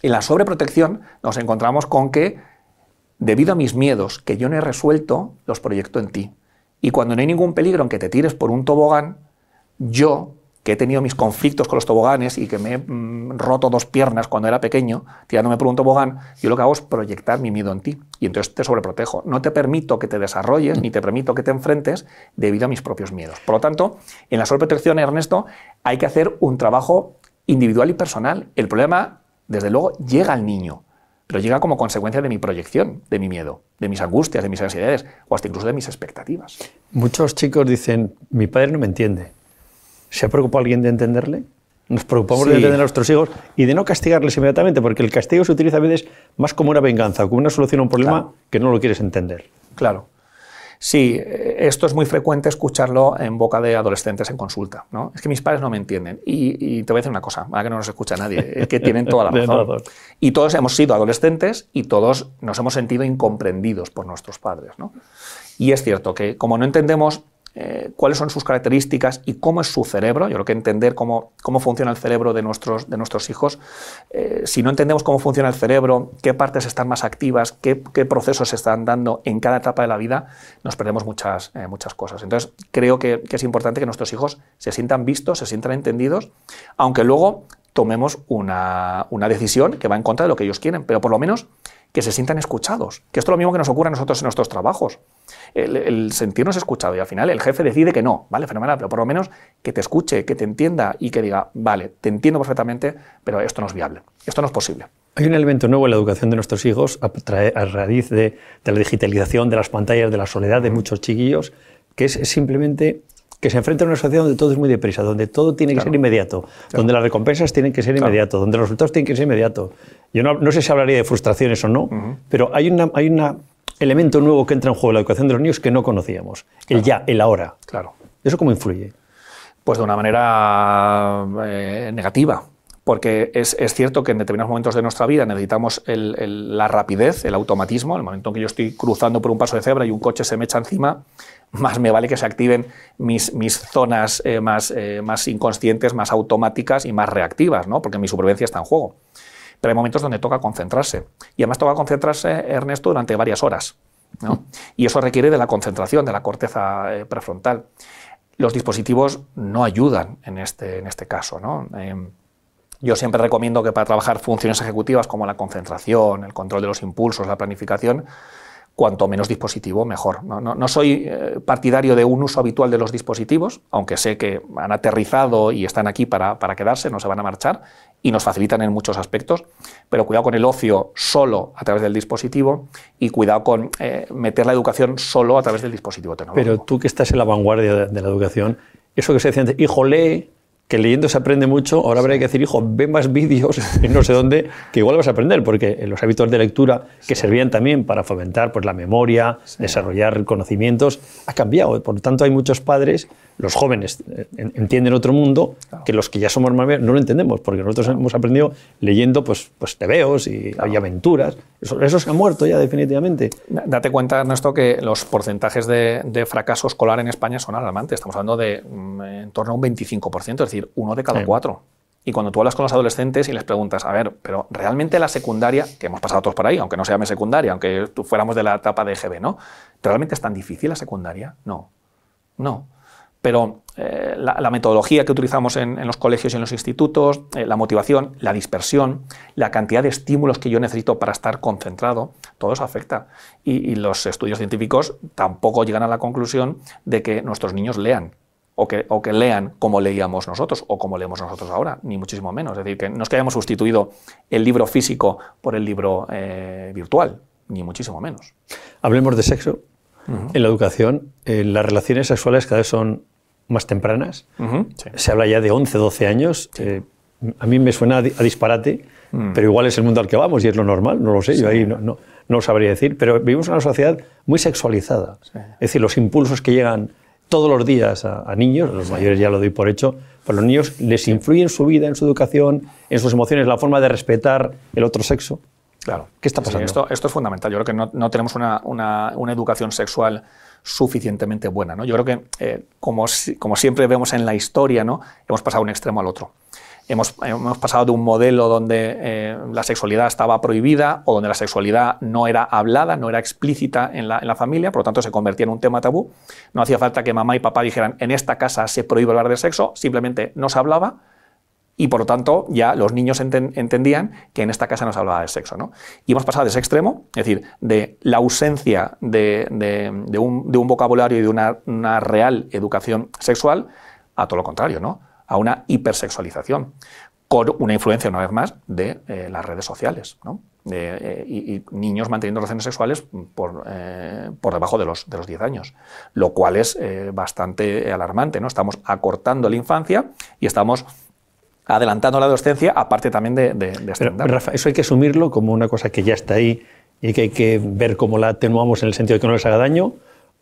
en la sobreprotección nos encontramos con que, debido a mis miedos que yo no he resuelto, los proyecto en ti. Y cuando no hay ningún peligro en que te tires por un tobogán, yo que he tenido mis conflictos con los toboganes y que me he mm, roto dos piernas cuando era pequeño, tirándome por un tobogán, yo lo que hago es proyectar mi miedo en ti y entonces te sobreprotejo. No te permito que te desarrolles ni te permito que te enfrentes debido a mis propios miedos. Por lo tanto, en la sobreprotección, Ernesto, hay que hacer un trabajo individual y personal. El problema, desde luego, llega al niño, pero llega como consecuencia de mi proyección, de mi miedo, de mis angustias, de mis ansiedades o hasta incluso de mis expectativas. Muchos chicos dicen, mi padre no me entiende ¿Se ha preocupado alguien de entenderle? Nos preocupamos de entender a nuestros hijos y de no castigarles inmediatamente, porque el castigo se utiliza a veces más como una venganza, como una solución a un problema que no lo quieres entender. Claro. Sí, eh, esto es muy frecuente escucharlo en boca de adolescentes en consulta. ¿no? Es que mis padres no me entienden. Y, te voy a decir una cosa, para que no nos escucha nadie, es que tienen toda la razón. y todos hemos sido adolescentes y todos nos hemos sentido incomprendidos por nuestros padres. ¿no? Y es cierto que como no entendemos eh, cuáles son sus características y cómo es su cerebro. Yo creo que entender cómo, cómo funciona el cerebro de nuestros, de nuestros hijos, eh, si no entendemos cómo funciona el cerebro, qué partes están más activas, qué, procesos se están dando en cada etapa de la vida, nos perdemos muchas, eh, muchas cosas. Entonces, creo que, es importante que nuestros hijos se sientan vistos, se sientan entendidos, aunque luego tomemos una, una decisión que va en contra de lo que ellos quieren, pero por lo menos que se sientan escuchados. Que esto es lo mismo que nos ocurre a nosotros en nuestros trabajos. El, sentirnos escuchado y al final el jefe decide que no, ¿vale? Fenomenal, pero por lo menos que te escuche, que te entienda y que diga, vale, te entiendo perfectamente, pero esto no es viable, esto no es posible. Hay un elemento nuevo en la educación de nuestros hijos a, raíz de, la digitalización, de las pantallas, de la soledad de muchos chiquillos, que es simplemente que se enfrenta a una sociedad donde todo es muy deprisa, donde todo tiene que ser inmediato, donde las recompensas tienen que ser inmediato, donde los resultados tienen que ser inmediato. Yo no, sé si hablaría de frustraciones o no, pero hay un hay una elemento nuevo que entra en juego en la educación de los niños que no conocíamos, el ya, el ahora. Claro. ¿Eso cómo influye? Pues de una manera eh, negativa, porque es, cierto que en determinados momentos de nuestra vida necesitamos la rapidez, el automatismo, el momento en que yo estoy cruzando por un paso de cebra y un coche se me echa encima, más me vale que se activen mis, zonas eh, más, eh, más inconscientes, más automáticas y más reactivas, ¿no? porque mi supervivencia está en juego. Pero hay momentos donde toca concentrarse. Y además toca concentrarse, Ernesto, durante varias horas. ¿no? Y eso requiere de la concentración, de la corteza eh, prefrontal. Los dispositivos no ayudan en este, en este caso. ¿no? Em, yo siempre recomiendo que para trabajar funciones ejecutivas como la concentración, el control de los impulsos, la planificación, cuanto menos dispositivo, mejor. No, soy eh, partidario de un uso habitual de los dispositivos, aunque sé que han aterrizado y están aquí para, quedarse, no se van a marchar y nos facilitan en muchos aspectos, pero cuidado con el ocio solo a través del dispositivo y cuidado con eh, meter la educación solo a través del dispositivo tecnológico. Pero tú que estás en la vanguardia de, la educación, eso que se decía antes, hijo, lee, que leyendo se aprende mucho, ahora habría que decir, hijo, ve más vídeos en no sé dónde, que igual vas a aprender, porque los hábitos de lectura que servían también para fomentar pues, la memoria, desarrollar conocimientos, ha cambiado. Por lo tanto, hay muchos padres, los jóvenes entienden otro mundo, que los que ya somos más no lo entendemos, porque nosotros hemos aprendido leyendo pues, pues tebeos y, aventuras. Eso, se ha muerto ya definitivamente. Date cuenta, Ernesto, que los porcentajes de, de fracaso escolar en España son alarmantes. Estamos hablando de mm, en torno a un 25%, es decir, uno de cada cuatro. Y cuando tú hablas con los adolescentes y les preguntas, a ver, pero realmente la secundaria, que hemos pasado todos por ahí, aunque no se llame secundaria, aunque fuéramos de la etapa de EGB, ¿no? ¿Realmente es tan difícil la secundaria? No. No. Pero eh, la, metodología que utilizamos en, los colegios y en los institutos, eh, la motivación, la dispersión, la cantidad de estímulos que yo necesito para estar concentrado, todo eso afecta. y los estudios científicos tampoco llegan a la conclusión de que nuestros niños lean o que, o que, lean como leíamos nosotros o como leemos nosotros ahora, ni muchísimo menos. Es decir, que no es que hayamos sustituido el libro físico por el libro eh, virtual, ni muchísimo menos. Hablemos de sexo. En la educación, eh, las relaciones sexuales cada vez son más tempranas. Se habla ya de 11, 12 años. Eh, a mí me suena a, disparate, mm. pero igual es el mundo al que vamos y es lo normal, no lo sé, yo ahí no, no, no, lo sabría decir. Pero vivimos en una sociedad muy sexualizada. Es decir, los impulsos que llegan todos los días a, niños, los mayores ya lo doy por hecho, pero los niños les influye en su vida, en su educación, en sus emociones, la forma de respetar el otro sexo. Claro. ¿Qué está pasando? esto, esto, es fundamental. Yo creo que no, no tenemos una, una, una, educación sexual suficientemente buena. ¿no? Yo creo que, eh, como, como siempre vemos en la historia, ¿no? hemos pasado un extremo al otro. Hemos, pasado de un modelo donde eh, la sexualidad estaba prohibida o donde la sexualidad no era hablada, no era explícita en la, familia, por lo tanto se convertía en un tema tabú. No hacía falta que mamá y papá dijeran en esta casa se prohíbe hablar de sexo, simplemente no se hablaba y por lo tanto ya los niños entendían que en esta casa no se hablaba de sexo. ¿no? Y hemos pasado de ese extremo, es decir, de la ausencia de, un, vocabulario y de una, una real educación sexual a todo lo contrario, ¿no? A una hipersexualización, con una influencia, una vez más, de eh, las redes sociales. Eh, y, niños manteniendo relaciones sexuales por, eh, por debajo de los, de los 10 años, lo cual es bastante alarmante. ¿no? Estamos acortando la infancia y estamos adelantando la adolescencia, aparte también de, de, Rafa, eso hay que asumirlo como una cosa que ya está ahí y que hay que ver cómo la atenuamos en el sentido de que no les haga daño,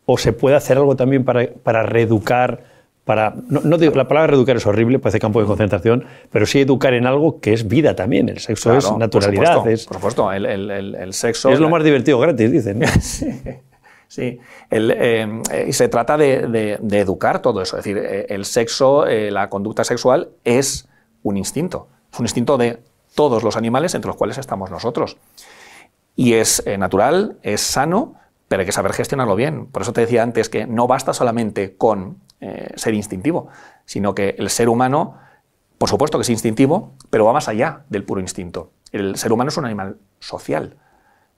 ¿O se puede hacer algo también para, para reeducar? Para, no, digo, la palabra reeducar es horrible, parece campo de concentración, pero sí educar en algo que es vida también. El sexo es naturalidad. Por supuesto, por supuesto el, el, el, sexo. Es lo más divertido gratis, dicen. sí. Sí, eh, y se trata de, de, educar todo eso. Es decir, eh, el sexo, eh, la conducta sexual es un instinto. Es un instinto de todos los animales entre los cuales estamos nosotros. Y es natural, es sano, pero hay que saber gestionarlo bien. Por eso te decía antes que no basta solamente con ser instintivo, sino que el ser humano, por supuesto que es instintivo, pero va más allá del puro instinto. El ser humano es un animal social.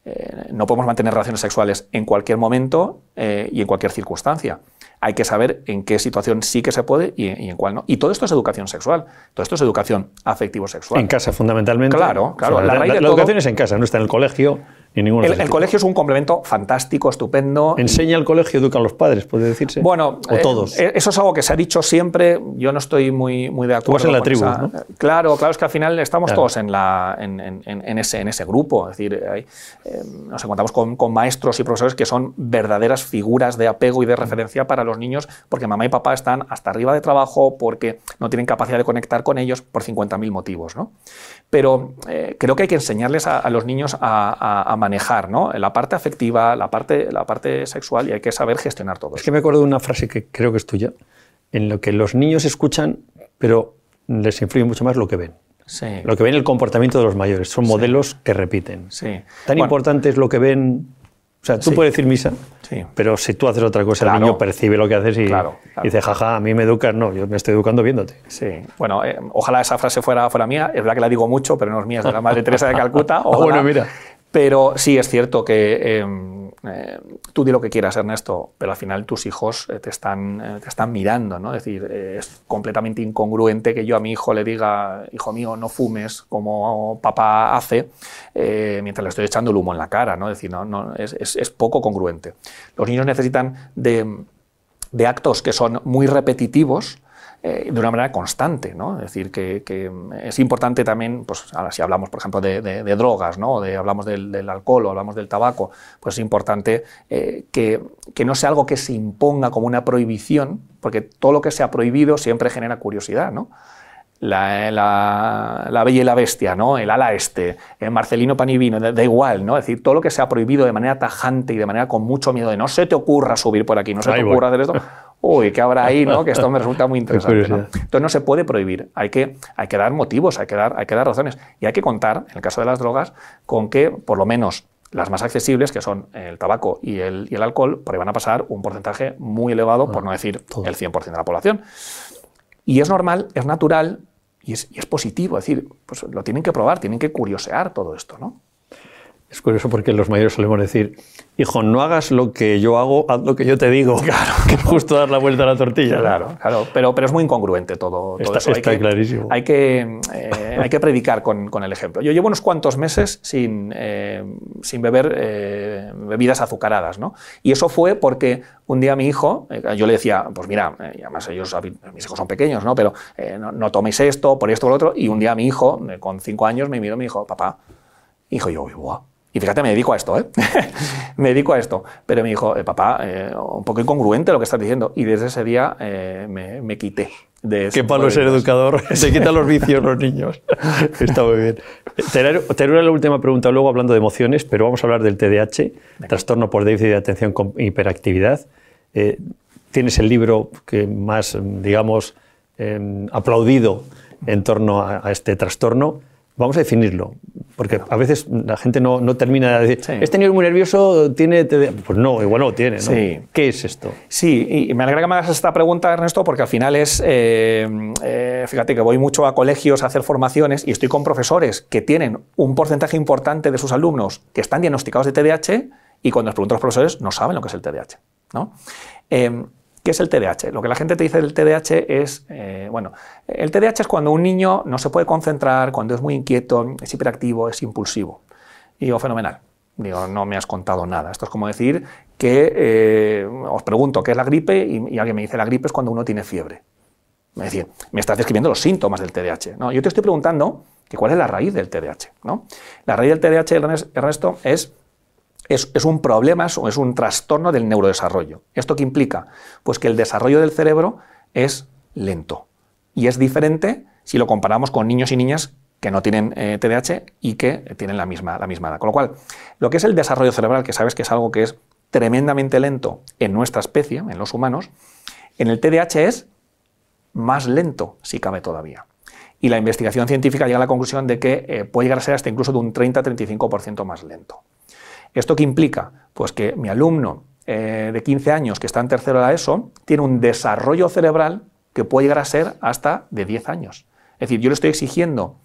Eh, no podemos mantener relaciones sexuales en cualquier momento eh, y en cualquier circunstancia. Hay que saber en qué situación sí que se puede y, en cuál no. Y todo esto es educación sexual, todo esto es educación afectivo-sexual. En casa, fundamentalmente. Claro, claro. la, educación es en casa, no está en el colegio el, colegio es un complemento fantástico, estupendo. ¿Enseña el colegio, educan los padres, puede decirse? Bueno, o todos. Eh, eso es algo que se ha dicho siempre. Yo no estoy muy, muy de acuerdo. Tú vas en la tribu, ¿no? Claro, claro, es que al final estamos todos en, la, en, ese, en ese grupo. Es decir, eh, nos encontramos con, con, maestros y profesores que son verdaderas figuras de apego y de referencia para los niños, porque mamá y papá están hasta arriba de trabajo, porque no tienen capacidad de conectar con ellos por 50.000 motivos. ¿no? Pero eh, creo que hay que enseñarles a, los niños a, a manejar ¿no? la parte afectiva, la parte, la parte sexual y hay que saber gestionar todo. Es que me acuerdo de una frase que creo que es tuya, en lo que los niños escuchan, pero les influye mucho más lo que ven. Sí. Lo que ven el comportamiento de los mayores. Son modelos que repiten. Sí. Tan importante es lo que ven o sea, tú puedes decir misa, pero si tú haces otra cosa, el niño percibe lo que haces y dice, jaja, a mí me educas. No, yo me estoy educando viéndote. Sí, bueno, eh, ojalá esa frase fuera, fuera mía. Es verdad que la digo mucho, pero no es mía, es de la Madre Teresa de Calcuta. bueno, mira. Pero sí es cierto que em, eh, tú di lo que quieras, Ernesto, pero al final tus hijos eh, te están, eh, te están mirando, ¿no? Es decir, es completamente incongruente que yo a mi hijo le diga, hijo mío, no fumes como papá hace, mientras le estoy echando el humo en la cara, ¿no? Es decir, no, no es, es, poco congruente. Los niños necesitan de, de actos que son muy repetitivos, eh, de una manera constante. ¿no? Es decir, que, es importante también, pues, ahora si hablamos, por ejemplo, de, drogas, ¿no? de, hablamos del, alcohol o hablamos del tabaco, pues es importante eh, que, no sea algo que se imponga como una prohibición, porque todo lo que sea prohibido siempre genera curiosidad. ¿no? La, la, Bella y la Bestia, ¿no? el ala este, el Marcelino Panivino, da, igual, ¿no? Es decir, todo lo que sea prohibido de manera tajante y de manera con mucho miedo de no se te ocurra subir por aquí, no se te ocurra hacer esto, uy, ¿qué habrá ahí? ¿no? Que esto me resulta muy interesante. Entonces no se puede prohibir, hay que, hay que dar motivos, hay que dar, hay que dar razones. Y hay que contar, en el caso de las drogas, con que por lo menos las más accesibles, que son el tabaco y el, y el alcohol, por ahí van a pasar un porcentaje muy elevado, por no decir el 100% de la población. Y es normal, es natural y es, y es positivo, es decir, pues lo tienen que probar, tienen que curiosear todo esto, ¿no? Es curioso porque los mayores solemos decir, hijo, no hagas lo que yo hago, haz lo que yo te digo. Claro. Que justo dar la vuelta a la tortilla. Claro, claro. Pero, pero es muy incongruente todo, está, eso. Está clarísimo. Hay que, eh, hay que predicar con, con, el ejemplo. Yo llevo unos cuantos meses sin, eh, sin beber eh, bebidas azucaradas, ¿no? Y eso fue porque un día mi hijo, yo le decía, pues mira, además ellos, mis hijos son pequeños, ¿no? Pero no, no, toméis esto, por esto, por lo otro. Y un día mi hijo, con cinco años, me miró y me dijo, papá, hijo, yo, guau y fíjate, me dedico a esto, ¿eh? me dedico a esto. Pero me dijo, eh, papá, eh, un poco incongruente lo que estás diciendo. Y desde ese día eh, me, quité. De Qué palo ser educador. Se quitan los vicios los niños. Está muy bien. Te haré la última pregunta luego hablando de emociones, pero vamos a hablar del TDAH, trastorno por déficit de atención con hiperactividad. tienes el libro que más, digamos, em, aplaudido en torno a este trastorno. Vamos a definirlo, porque a veces la gente no, no termina de decir, este niño es muy nervioso, tiene... Pues no, igual no lo tiene, ¿no? Sí. ¿Qué es esto? Sí, y me alegra que me hagas esta pregunta, Ernesto, porque al final es, eh, eh, fíjate que voy mucho a colegios a hacer formaciones y estoy con profesores que tienen un porcentaje importante de sus alumnos que están diagnosticados de TDAH y cuando les pregunto a los profesores no saben lo que es el TDAH, ¿no? Eh, ¿Qué es el TDAH? Lo que la gente te dice del TDAH es, eh, bueno, el TDAH es cuando un niño no se puede concentrar, cuando es muy inquieto, es hiperactivo, es impulsivo. Y digo, fenomenal. Digo, no me has contado nada. Esto es como decir que eh, os pregunto qué es la gripe y, alguien me dice la gripe es cuando uno tiene fiebre. Es decir, me estás describiendo los síntomas del TDAH. No, yo te estoy preguntando que cuál es la raíz del TDAH. ¿no? La raíz del TDAH, Ernesto, es es, un problema, o es un trastorno del neurodesarrollo. ¿Esto qué implica? Pues que el desarrollo del cerebro es lento y es diferente si lo comparamos con niños y niñas que no tienen TDAH eh, y que tienen la misma, la misma edad. Con lo cual, lo que es el desarrollo cerebral, que sabes que es algo que es tremendamente lento en nuestra especie, en los humanos, en el TDAH es más lento, si cabe todavía. Y la investigación científica llega a la conclusión de que eh, puede llegar a ser hasta incluso de un 30-35% más lento. ¿Esto qué implica? Pues que mi alumno eh, de 15 años que está en tercero de la ESO tiene un desarrollo cerebral que puede llegar a ser hasta de 10 años. Es decir, yo le estoy exigiendo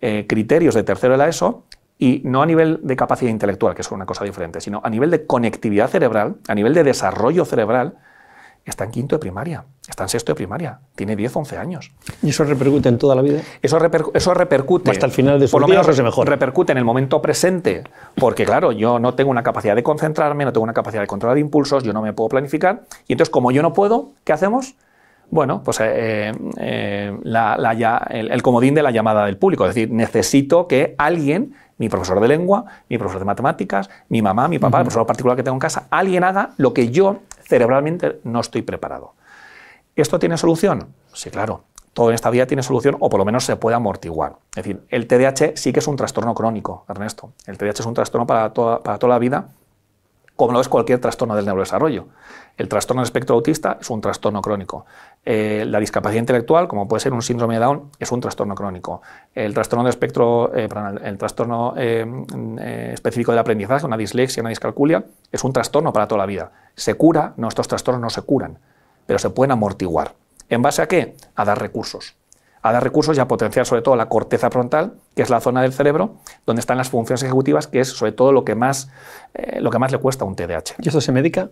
eh, criterios de tercero de la ESO y no a nivel de capacidad intelectual, que es una cosa diferente, sino a nivel de conectividad cerebral, a nivel de desarrollo cerebral, está en quinto de primaria, está en sexto de primaria, tiene 10, 11 años. ¿Y eso repercute en toda la vida? Eso, eso repercute. Hasta el final de su Por lo menos mejor. repercute en el momento presente, porque claro, yo no tengo una capacidad de concentrarme, no tengo una capacidad de controlar impulsos, yo no me puedo planificar, y entonces como yo no puedo, ¿qué hacemos? Bueno, pues eh, eh, el, comodín de la llamada del público. Es decir, necesito que alguien, mi profesor de lengua, mi profesor de matemáticas, mi mamá, mi papá, el profesor particular que tengo en casa, alguien haga lo que yo cerebralmente no estoy preparado. ¿Esto tiene solución? Sí, claro. Todo en esta vida tiene solución o por lo menos se puede amortiguar. Es decir, el TDAH sí que es un trastorno crónico, Ernesto. El TDAH es un trastorno para toda, para toda la vida como lo es cualquier trastorno del neurodesarrollo. El trastorno del espectro autista es un trastorno crónico. Eh, la discapacidad intelectual, como puede ser un síndrome de Down, es un trastorno crónico. El trastorno del espectro, eh, el trastorno eh, específico del aprendizaje, una dislexia, una discalculia, es un trastorno para toda la vida. ¿Se cura? No, estos trastornos no se curan, pero se pueden amortiguar. ¿En base a qué? A dar recursos a dar recursos y a potenciar sobre todo la corteza frontal, que es la zona del cerebro donde están las funciones ejecutivas, que es sobre todo lo que más, eh, lo que más le cuesta a un TDAH. ¿Y eso se medica?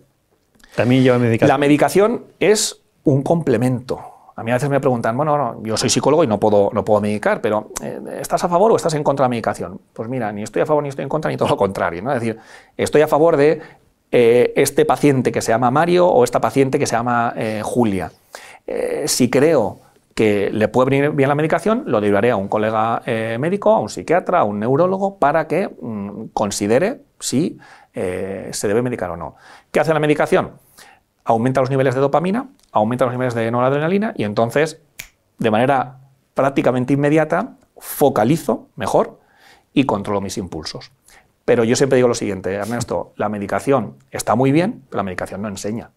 ¿También lleva medicación? La medicación es un complemento. A mí a veces me preguntan, bueno, no, yo soy psicólogo y no puedo, no puedo medicar, pero eh, ¿estás a favor o estás en contra de la medicación? Pues mira, ni estoy a favor ni estoy en contra, ni todo lo contrario. ¿no? Es decir, estoy a favor de eh, este paciente que se llama Mario o esta paciente que se llama Julia. si creo que le puede venir bien la medicación, lo derivaré a un colega eh, médico, a un psiquiatra, a un neurólogo, para que mm, considere si eh, se debe medicar o no. ¿Qué hace la medicación? Aumenta los niveles de dopamina, aumenta los niveles de noradrenalina y entonces, de manera prácticamente inmediata, focalizo mejor y controlo mis impulsos. Pero yo siempre digo lo siguiente, Ernesto, la medicación está muy bien, pero la medicación no enseña.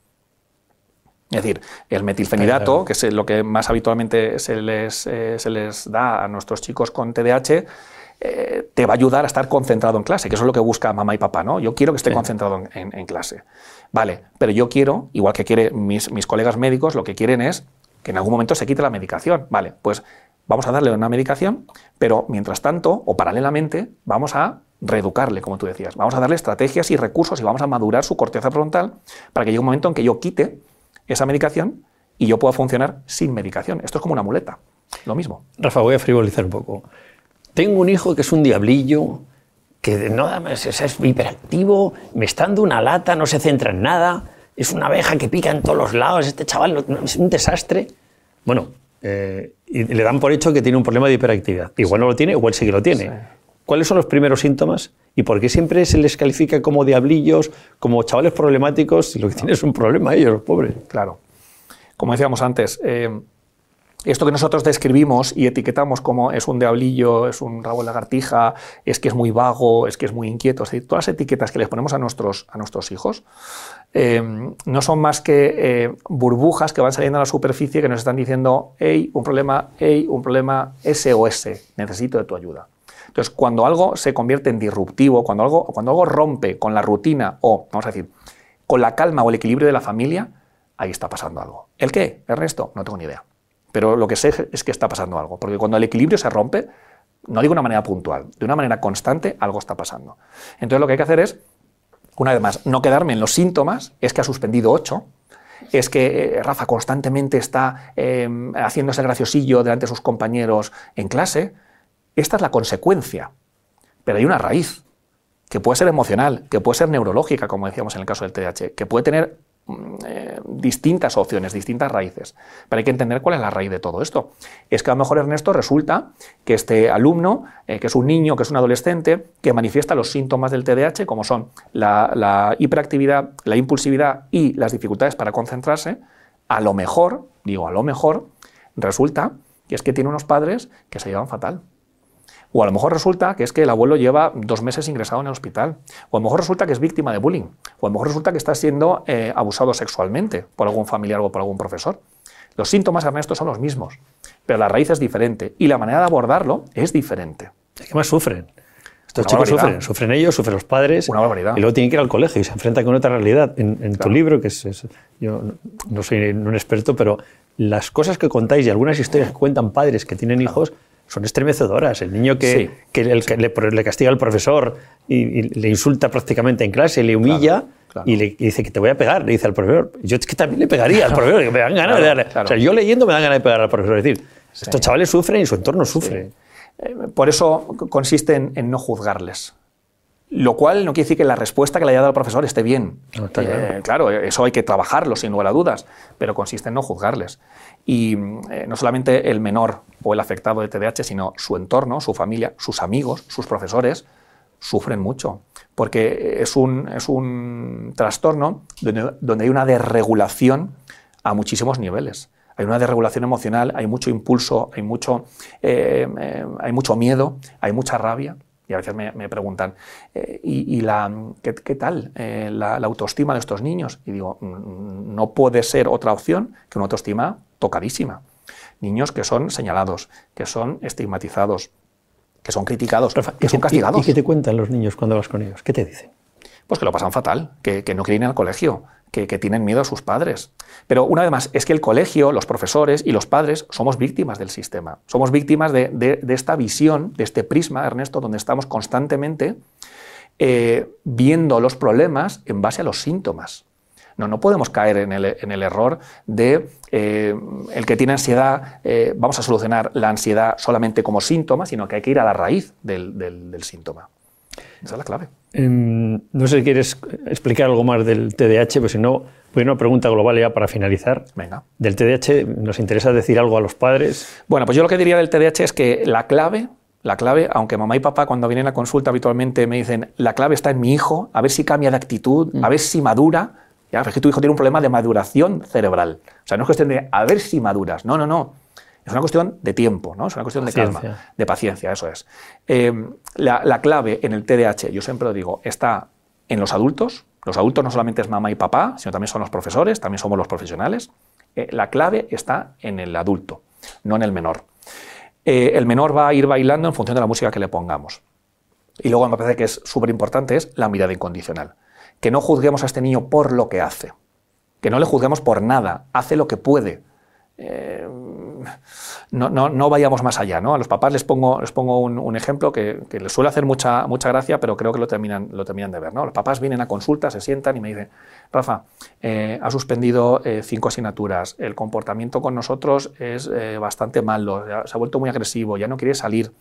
Es decir, el metilfenidato, que es lo que más habitualmente se les, eh, se les da a nuestros chicos con TDAH, eh, te va a ayudar a estar concentrado en clase, que eso es lo que busca mamá y papá, ¿no? Yo quiero que esté concentrado en, clase. Vale, pero yo quiero, igual que quieren mis, mis colegas médicos, lo que quieren es que en algún momento se quite la medicación. Vale, pues vamos a darle una medicación, pero mientras tanto, o paralelamente, vamos a reeducarle, como tú decías. Vamos a darle estrategias y recursos y vamos a madurar su corteza frontal para que llegue un momento en que yo quite esa medicación y yo puedo funcionar sin medicación. Esto es como una muleta, lo mismo. Rafa, voy a frivolizar un poco. Tengo un hijo que es un diablillo, que no, es hiperactivo, me está dando una lata, no se centra en nada, es una abeja que pica en todos los lados, este chaval es un desastre. Bueno, eh, y le dan por hecho que tiene un problema de hiperactividad. Igual no lo tiene, igual sí que lo tiene. ¿Cuáles son los primeros síntomas y por qué siempre se les califica como diablillos, como chavales problemáticos y lo que tienen es un problema ellos, pobres? Claro. Como decíamos antes, eh, esto que nosotros describimos y etiquetamos como es un diablillo, es un rabo de lagartija, es que es muy vago, es que es muy inquieto, es decir, todas las etiquetas que les ponemos a nuestros, a nuestros hijos eh, no son más que eh, burbujas que van saliendo a la superficie que nos están diciendo, hey, un problema, hey, un problema, SOS, necesito de tu ayuda. Entonces, cuando algo se convierte en disruptivo, cuando algo, cuando algo rompe con la rutina o, vamos a decir, con la calma o el equilibrio de la familia, ahí está pasando algo. ¿El qué? ¿El resto? No tengo ni idea. Pero lo que sé es que está pasando algo. Porque cuando el equilibrio se rompe, no digo de una manera puntual, de una manera constante, algo está pasando. Entonces lo que hay que hacer es, una vez más, no quedarme en los síntomas, es que ha suspendido 8, es que eh, Rafa constantemente está eh, haciéndose graciosillo delante de sus compañeros en clase, esta es la consecuencia, pero hay una raíz, que puede ser emocional, que puede ser neurológica, como decíamos en el caso del TDAH, que puede tener mm, eh, distintas opciones, distintas raíces. Pero hay que entender cuál es la raíz de todo esto. Es que a lo mejor Ernesto resulta que este alumno, eh, que es un niño, que es un adolescente, que manifiesta los síntomas del TDAH, como son la, la hiperactividad, la impulsividad y las dificultades para concentrarse, a lo mejor, digo a lo mejor, resulta que es que tiene unos padres que se llevan fatal. O a lo mejor resulta que es que el abuelo lleva dos meses ingresado en el hospital. O a lo mejor resulta que es víctima de bullying. O a lo mejor resulta que está siendo eh, abusado sexualmente por algún familiar o por algún profesor. Los síntomas, Ernesto, son los mismos, pero la raíz es diferente y la manera de abordarlo es diferente. ¿Qué más sufren? Estos chicos sufren, sufren ellos, sufren los padres. Una barbaridad. Y luego tienen que ir al colegio y se enfrentan con otra realidad. En, tu libro, que es, yo no soy un experto, pero las cosas que contáis y algunas historias que cuentan padres que tienen hijos son estremecedoras. El niño que, le, castiga al profesor y, le insulta prácticamente en clase, le humilla y le dice que te voy a pegar, le dice al profesor. Yo es que también le pegaría al profesor, que me dan ganas de darle. O sea, yo leyendo me dan ganas de pegar al profesor. Es decir, estos chavales sufren y su entorno sufre. Eh, por eso consiste en, no juzgarles. Lo cual no quiere decir que la respuesta que le haya dado el profesor esté bien. Eh, claro, eso hay que trabajarlo sin lugar a dudas, pero consiste en no juzgarles. Y eh, no solamente el menor o el afectado de TDAH, sino su entorno, su familia, sus amigos, sus profesores, sufren mucho, porque es un, es un trastorno donde, hay una desregulación a muchísimos niveles. Hay una desregulación emocional, hay mucho impulso, hay mucho, eh, eh, hay mucho miedo, hay mucha rabia. Y a veces me, preguntan, ¿y, la, ¿qué, tal la, la, autoestima de estos niños? Y digo, mm, no puede ser otra opción que una autoestima tocadísima. Niños que son señalados, que son estigmatizados, que son criticados, que son castigados. ¿Y qué te cuentan los niños cuando vas con ellos? ¿Qué te dicen? Pues que lo pasan fatal, que, no quieren ir al colegio, que, tienen miedo a sus padres. Pero una vez más, es que el colegio, los profesores y los padres somos víctimas del sistema. Somos víctimas de, esta visión, de este prisma, Ernesto, donde estamos constantemente eh, viendo los problemas en base a los síntomas. No, no podemos caer en el, error de eh, el que tiene ansiedad, eh, vamos a solucionar la ansiedad solamente como síntoma, sino que hay que ir a la raíz del, síntoma. Esa es la clave. Em, no sé si quieres explicar algo más del TDAH, pero si no, voy a una pregunta global ya para finalizar. Venga. Del TDAH, ¿nos interesa decir algo a los padres? Bueno, pues yo lo que diría del TDAH es que la clave la clave, aunque mamá y papá cuando vienen a consulta habitualmente me dicen, la clave está en mi hijo, a ver si cambia de actitud, a mm. ver si madura, ya, es que tu hijo tiene un problema de maduración cerebral. O sea, no es cuestión de a ver si maduras. No, no, no. Es una cuestión de tiempo, ¿no? Es una cuestión de calma, de paciencia, eso es. Eh, la, clave en el TDAH, yo siempre lo digo, está en los adultos. Los adultos no solamente es mamá y papá, sino también son los profesores, también somos los profesionales. Eh, la clave está en el adulto, no en el menor. Eh, el menor va a ir bailando en función de la música que le pongamos. Y luego me parece que es súper importante es la mirada incondicional que no juzguemos a este niño por lo que hace, que no le juzguemos por nada, hace lo que puede. Eh, no, no, vayamos más allá. ¿no? A los papás les pongo, les pongo un, ejemplo que, les suele hacer mucha, mucha gracia, pero creo que lo terminan, lo terminan de ver. ¿no? Los papás vienen a consulta, se sientan y me dicen, Rafa, eh, ha suspendido eh, cinco asignaturas, el comportamiento con nosotros es bastante malo, se ha vuelto muy agresivo, ya no quiere salir.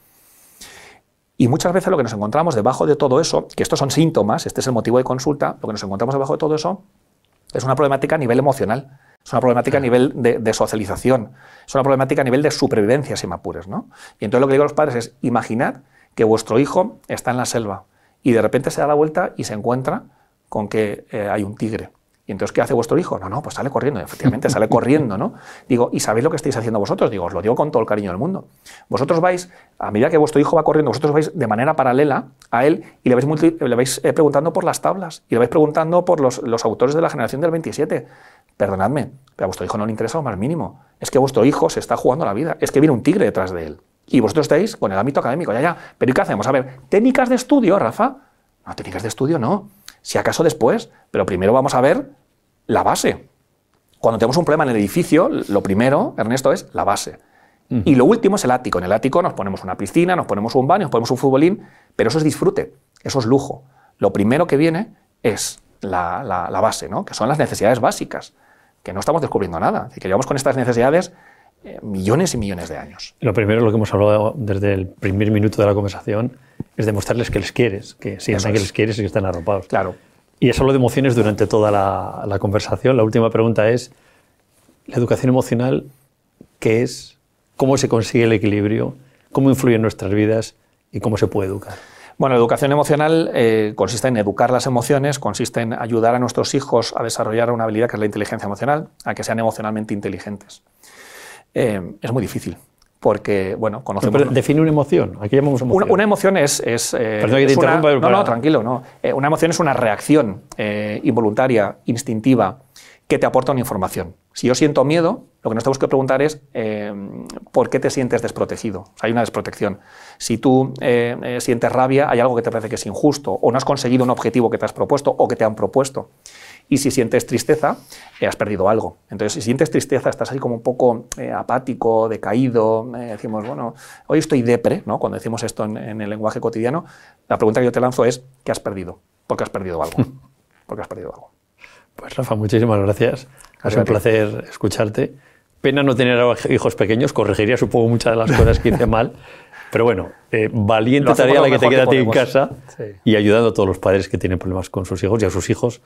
Y muchas veces lo que nos encontramos debajo de todo eso, que estos son síntomas, este es el motivo de consulta, lo que nos encontramos debajo de todo eso es una problemática a nivel emocional, es una problemática a nivel de, socialización, es una problemática a nivel de supervivencia, si me apures. ¿no? Y entonces lo que digo a los padres es, imaginad que vuestro hijo está en la selva y de repente se da la vuelta y se encuentra con que eh, hay un tigre. ¿Y entonces qué hace vuestro hijo? No, no, pues sale corriendo, efectivamente, sale corriendo, ¿no? Digo, ¿y sabéis lo que estáis haciendo vosotros? Digo, os lo digo con todo el cariño del mundo. Vosotros vais, a medida que vuestro hijo va corriendo, vosotros vais de manera paralela a él y le vais, le vais eh, preguntando por las tablas y le vais preguntando por los, autores de la generación del 27. Perdonadme, pero a vuestro hijo no le interesa lo más mínimo. Es que vuestro hijo se está jugando la vida, es que viene un tigre detrás de él. Y vosotros estáis con el ámbito académico, ya, ya. Pero ¿y qué hacemos? A ver, técnicas de estudio, Rafa. No, técnicas de estudio no. Si acaso después, pero primero vamos a ver la base. Cuando tenemos un problema en el edificio, lo primero, Ernesto, es la base. Y lo último es el ático. En el ático nos ponemos una piscina, nos ponemos un baño, nos ponemos un futbolín, pero eso es disfrute, eso es lujo. Lo primero que viene es la, base, ¿no? que son las necesidades básicas, que no estamos descubriendo nada, y que llevamos con estas necesidades millones y millones de años. Lo primero, lo que hemos hablado desde el primer minuto de la conversación, es demostrarles que les quieres, que sientan que les quieres y que están arropados. Claro. Y has hablado de emociones durante toda la, la conversación. La última pregunta es, ¿la educación emocional qué es? ¿Cómo se consigue el equilibrio? ¿Cómo influye en nuestras vidas? ¿Y cómo se puede educar? Bueno, la educación emocional eh, consiste en educar las emociones, consiste en ayudar a nuestros hijos a desarrollar una habilidad que es la inteligencia emocional, a que sean emocionalmente inteligentes. Eh, es muy difícil, porque, bueno, conocemos... Pero define una emoción. Aquí llamamos emoción. Una, una emoción es... es, eh, Perdón que te es una- no, tranquilo, no. Eh, una emoción es una reacción eh, involuntaria, instintiva, que te aporta una información. Si yo siento miedo, lo que nos tenemos que preguntar es ¿por qué te sientes desprotegido? O sea, hay una desprotección. Si tú sientes rabia, hay algo que te parece que es injusto, o no has conseguido un objetivo que te has propuesto o que te han propuesto. Y si sientes tristeza, eh, has perdido algo. Entonces, si sientes tristeza, estás ahí como un poco eh, apático, decaído. eh, decimos, bueno, hoy estoy depre, ¿no? Cuando decimos esto en, en el lenguaje cotidiano, la pregunta que yo te lanzo es, ¿qué has perdido? Porque has perdido algo. Porque has perdido algo. Pues Rafa, muchísimas gracias. Ha sido a un placer escucharte. Pena no tener hijos pequeños, corregiría supongo muchas de las cosas que hice mal. Pero bueno, eh, valiente tarea la que te queda a que ti en casa Sí. y ayudando a todos los padres que tienen problemas con sus hijos y a sus hijos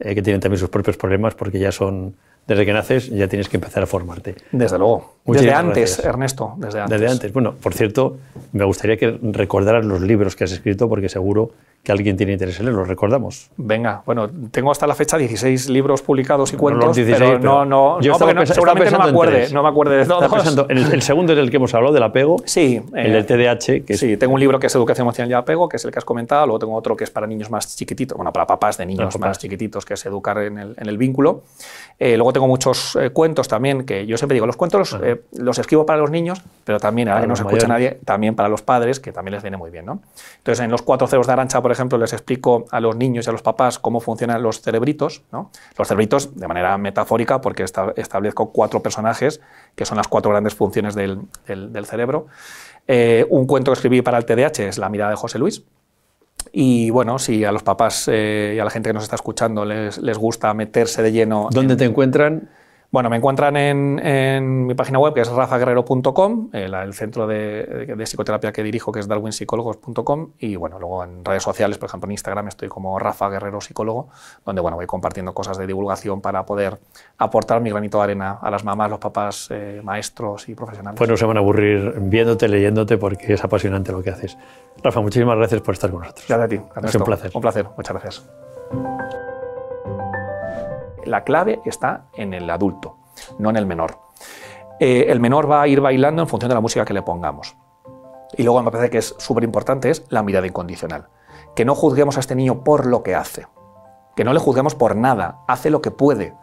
eh, que tienen también sus propios problemas porque ya son, desde que naces, ya tienes que empezar a formarte. Desde luego. Muchísimas desde antes, gracias. Ernesto. Desde antes. Desde antes. Bueno, por cierto, me gustaría que recordaras los libros que has escrito porque seguro que alguien tiene interés en leerlos. ¿Recordamos? Venga, bueno, tengo hasta la fecha 16 libros publicados y No, cuentos, los 16, pero no, pero no, yo no, porque no- seguramente no me acuerde, no me acuerde de todos. pensando en el, el segundo es el que hemos hablado, del apego. Sí, El eh, del TDAH, que es Sí, tengo un libro que es Educación Emocional y Apego, que es el que has comentado. Luego tengo otro que es para niños más chiquititos, bueno, para papás de niños papás. más chiquititos, que es Educar en el, en el vínculo. Eh, luego tengo muchos eh, cuentos también, que yo siempre digo, los cuentos eh, los escribo para los niños, pero también, ahora que no los se escucha nadie, también para los padres, que también les viene muy bien. ¿no? Entonces, en los cuatro ceros de Arancha, por ejemplo, les explico a los niños y a los papás cómo funcionan los cerebritos. ¿no? Los cerebritos, de manera metafórica, porque esta- establezco cuatro personajes, que son las cuatro grandes funciones del, del- del cerebro. Eh, un cuento que escribí para el TDAH es La mirada de José Luis. Y bueno, si a los papás eh, y a la gente que nos está escuchando les, les gusta meterse de lleno ¿Dónde te encuentran? Bueno, me encuentran en, en mi página web, que es rafaguerrero.com, el, el centro de, de psicoterapia que dirijo, que es darwinpsicólogos.com, y bueno, luego en redes sociales, por ejemplo en Instagram, estoy como Rafa Guerrero Psicólogo, donde bueno, voy compartiendo cosas de divulgación para poder aportar mi granito de arena a las mamás, los papás, eh, maestros y profesionales. Pues no se van a aburrir viéndote, leyéndote, porque es apasionante lo que haces. Rafa, muchísimas gracias por estar con nosotros. Gracias a ti. Ernesto. un placer. Un placer, muchas gracias. La clave está en el adulto, no en el menor. Eh, el menor va a ir bailando en función de la música que le pongamos. Y luego me parece que es súper importante es la mirada incondicional. Que no juzguemos a este niño por lo que hace. Que no le juzguemos por nada. Hace lo que puede.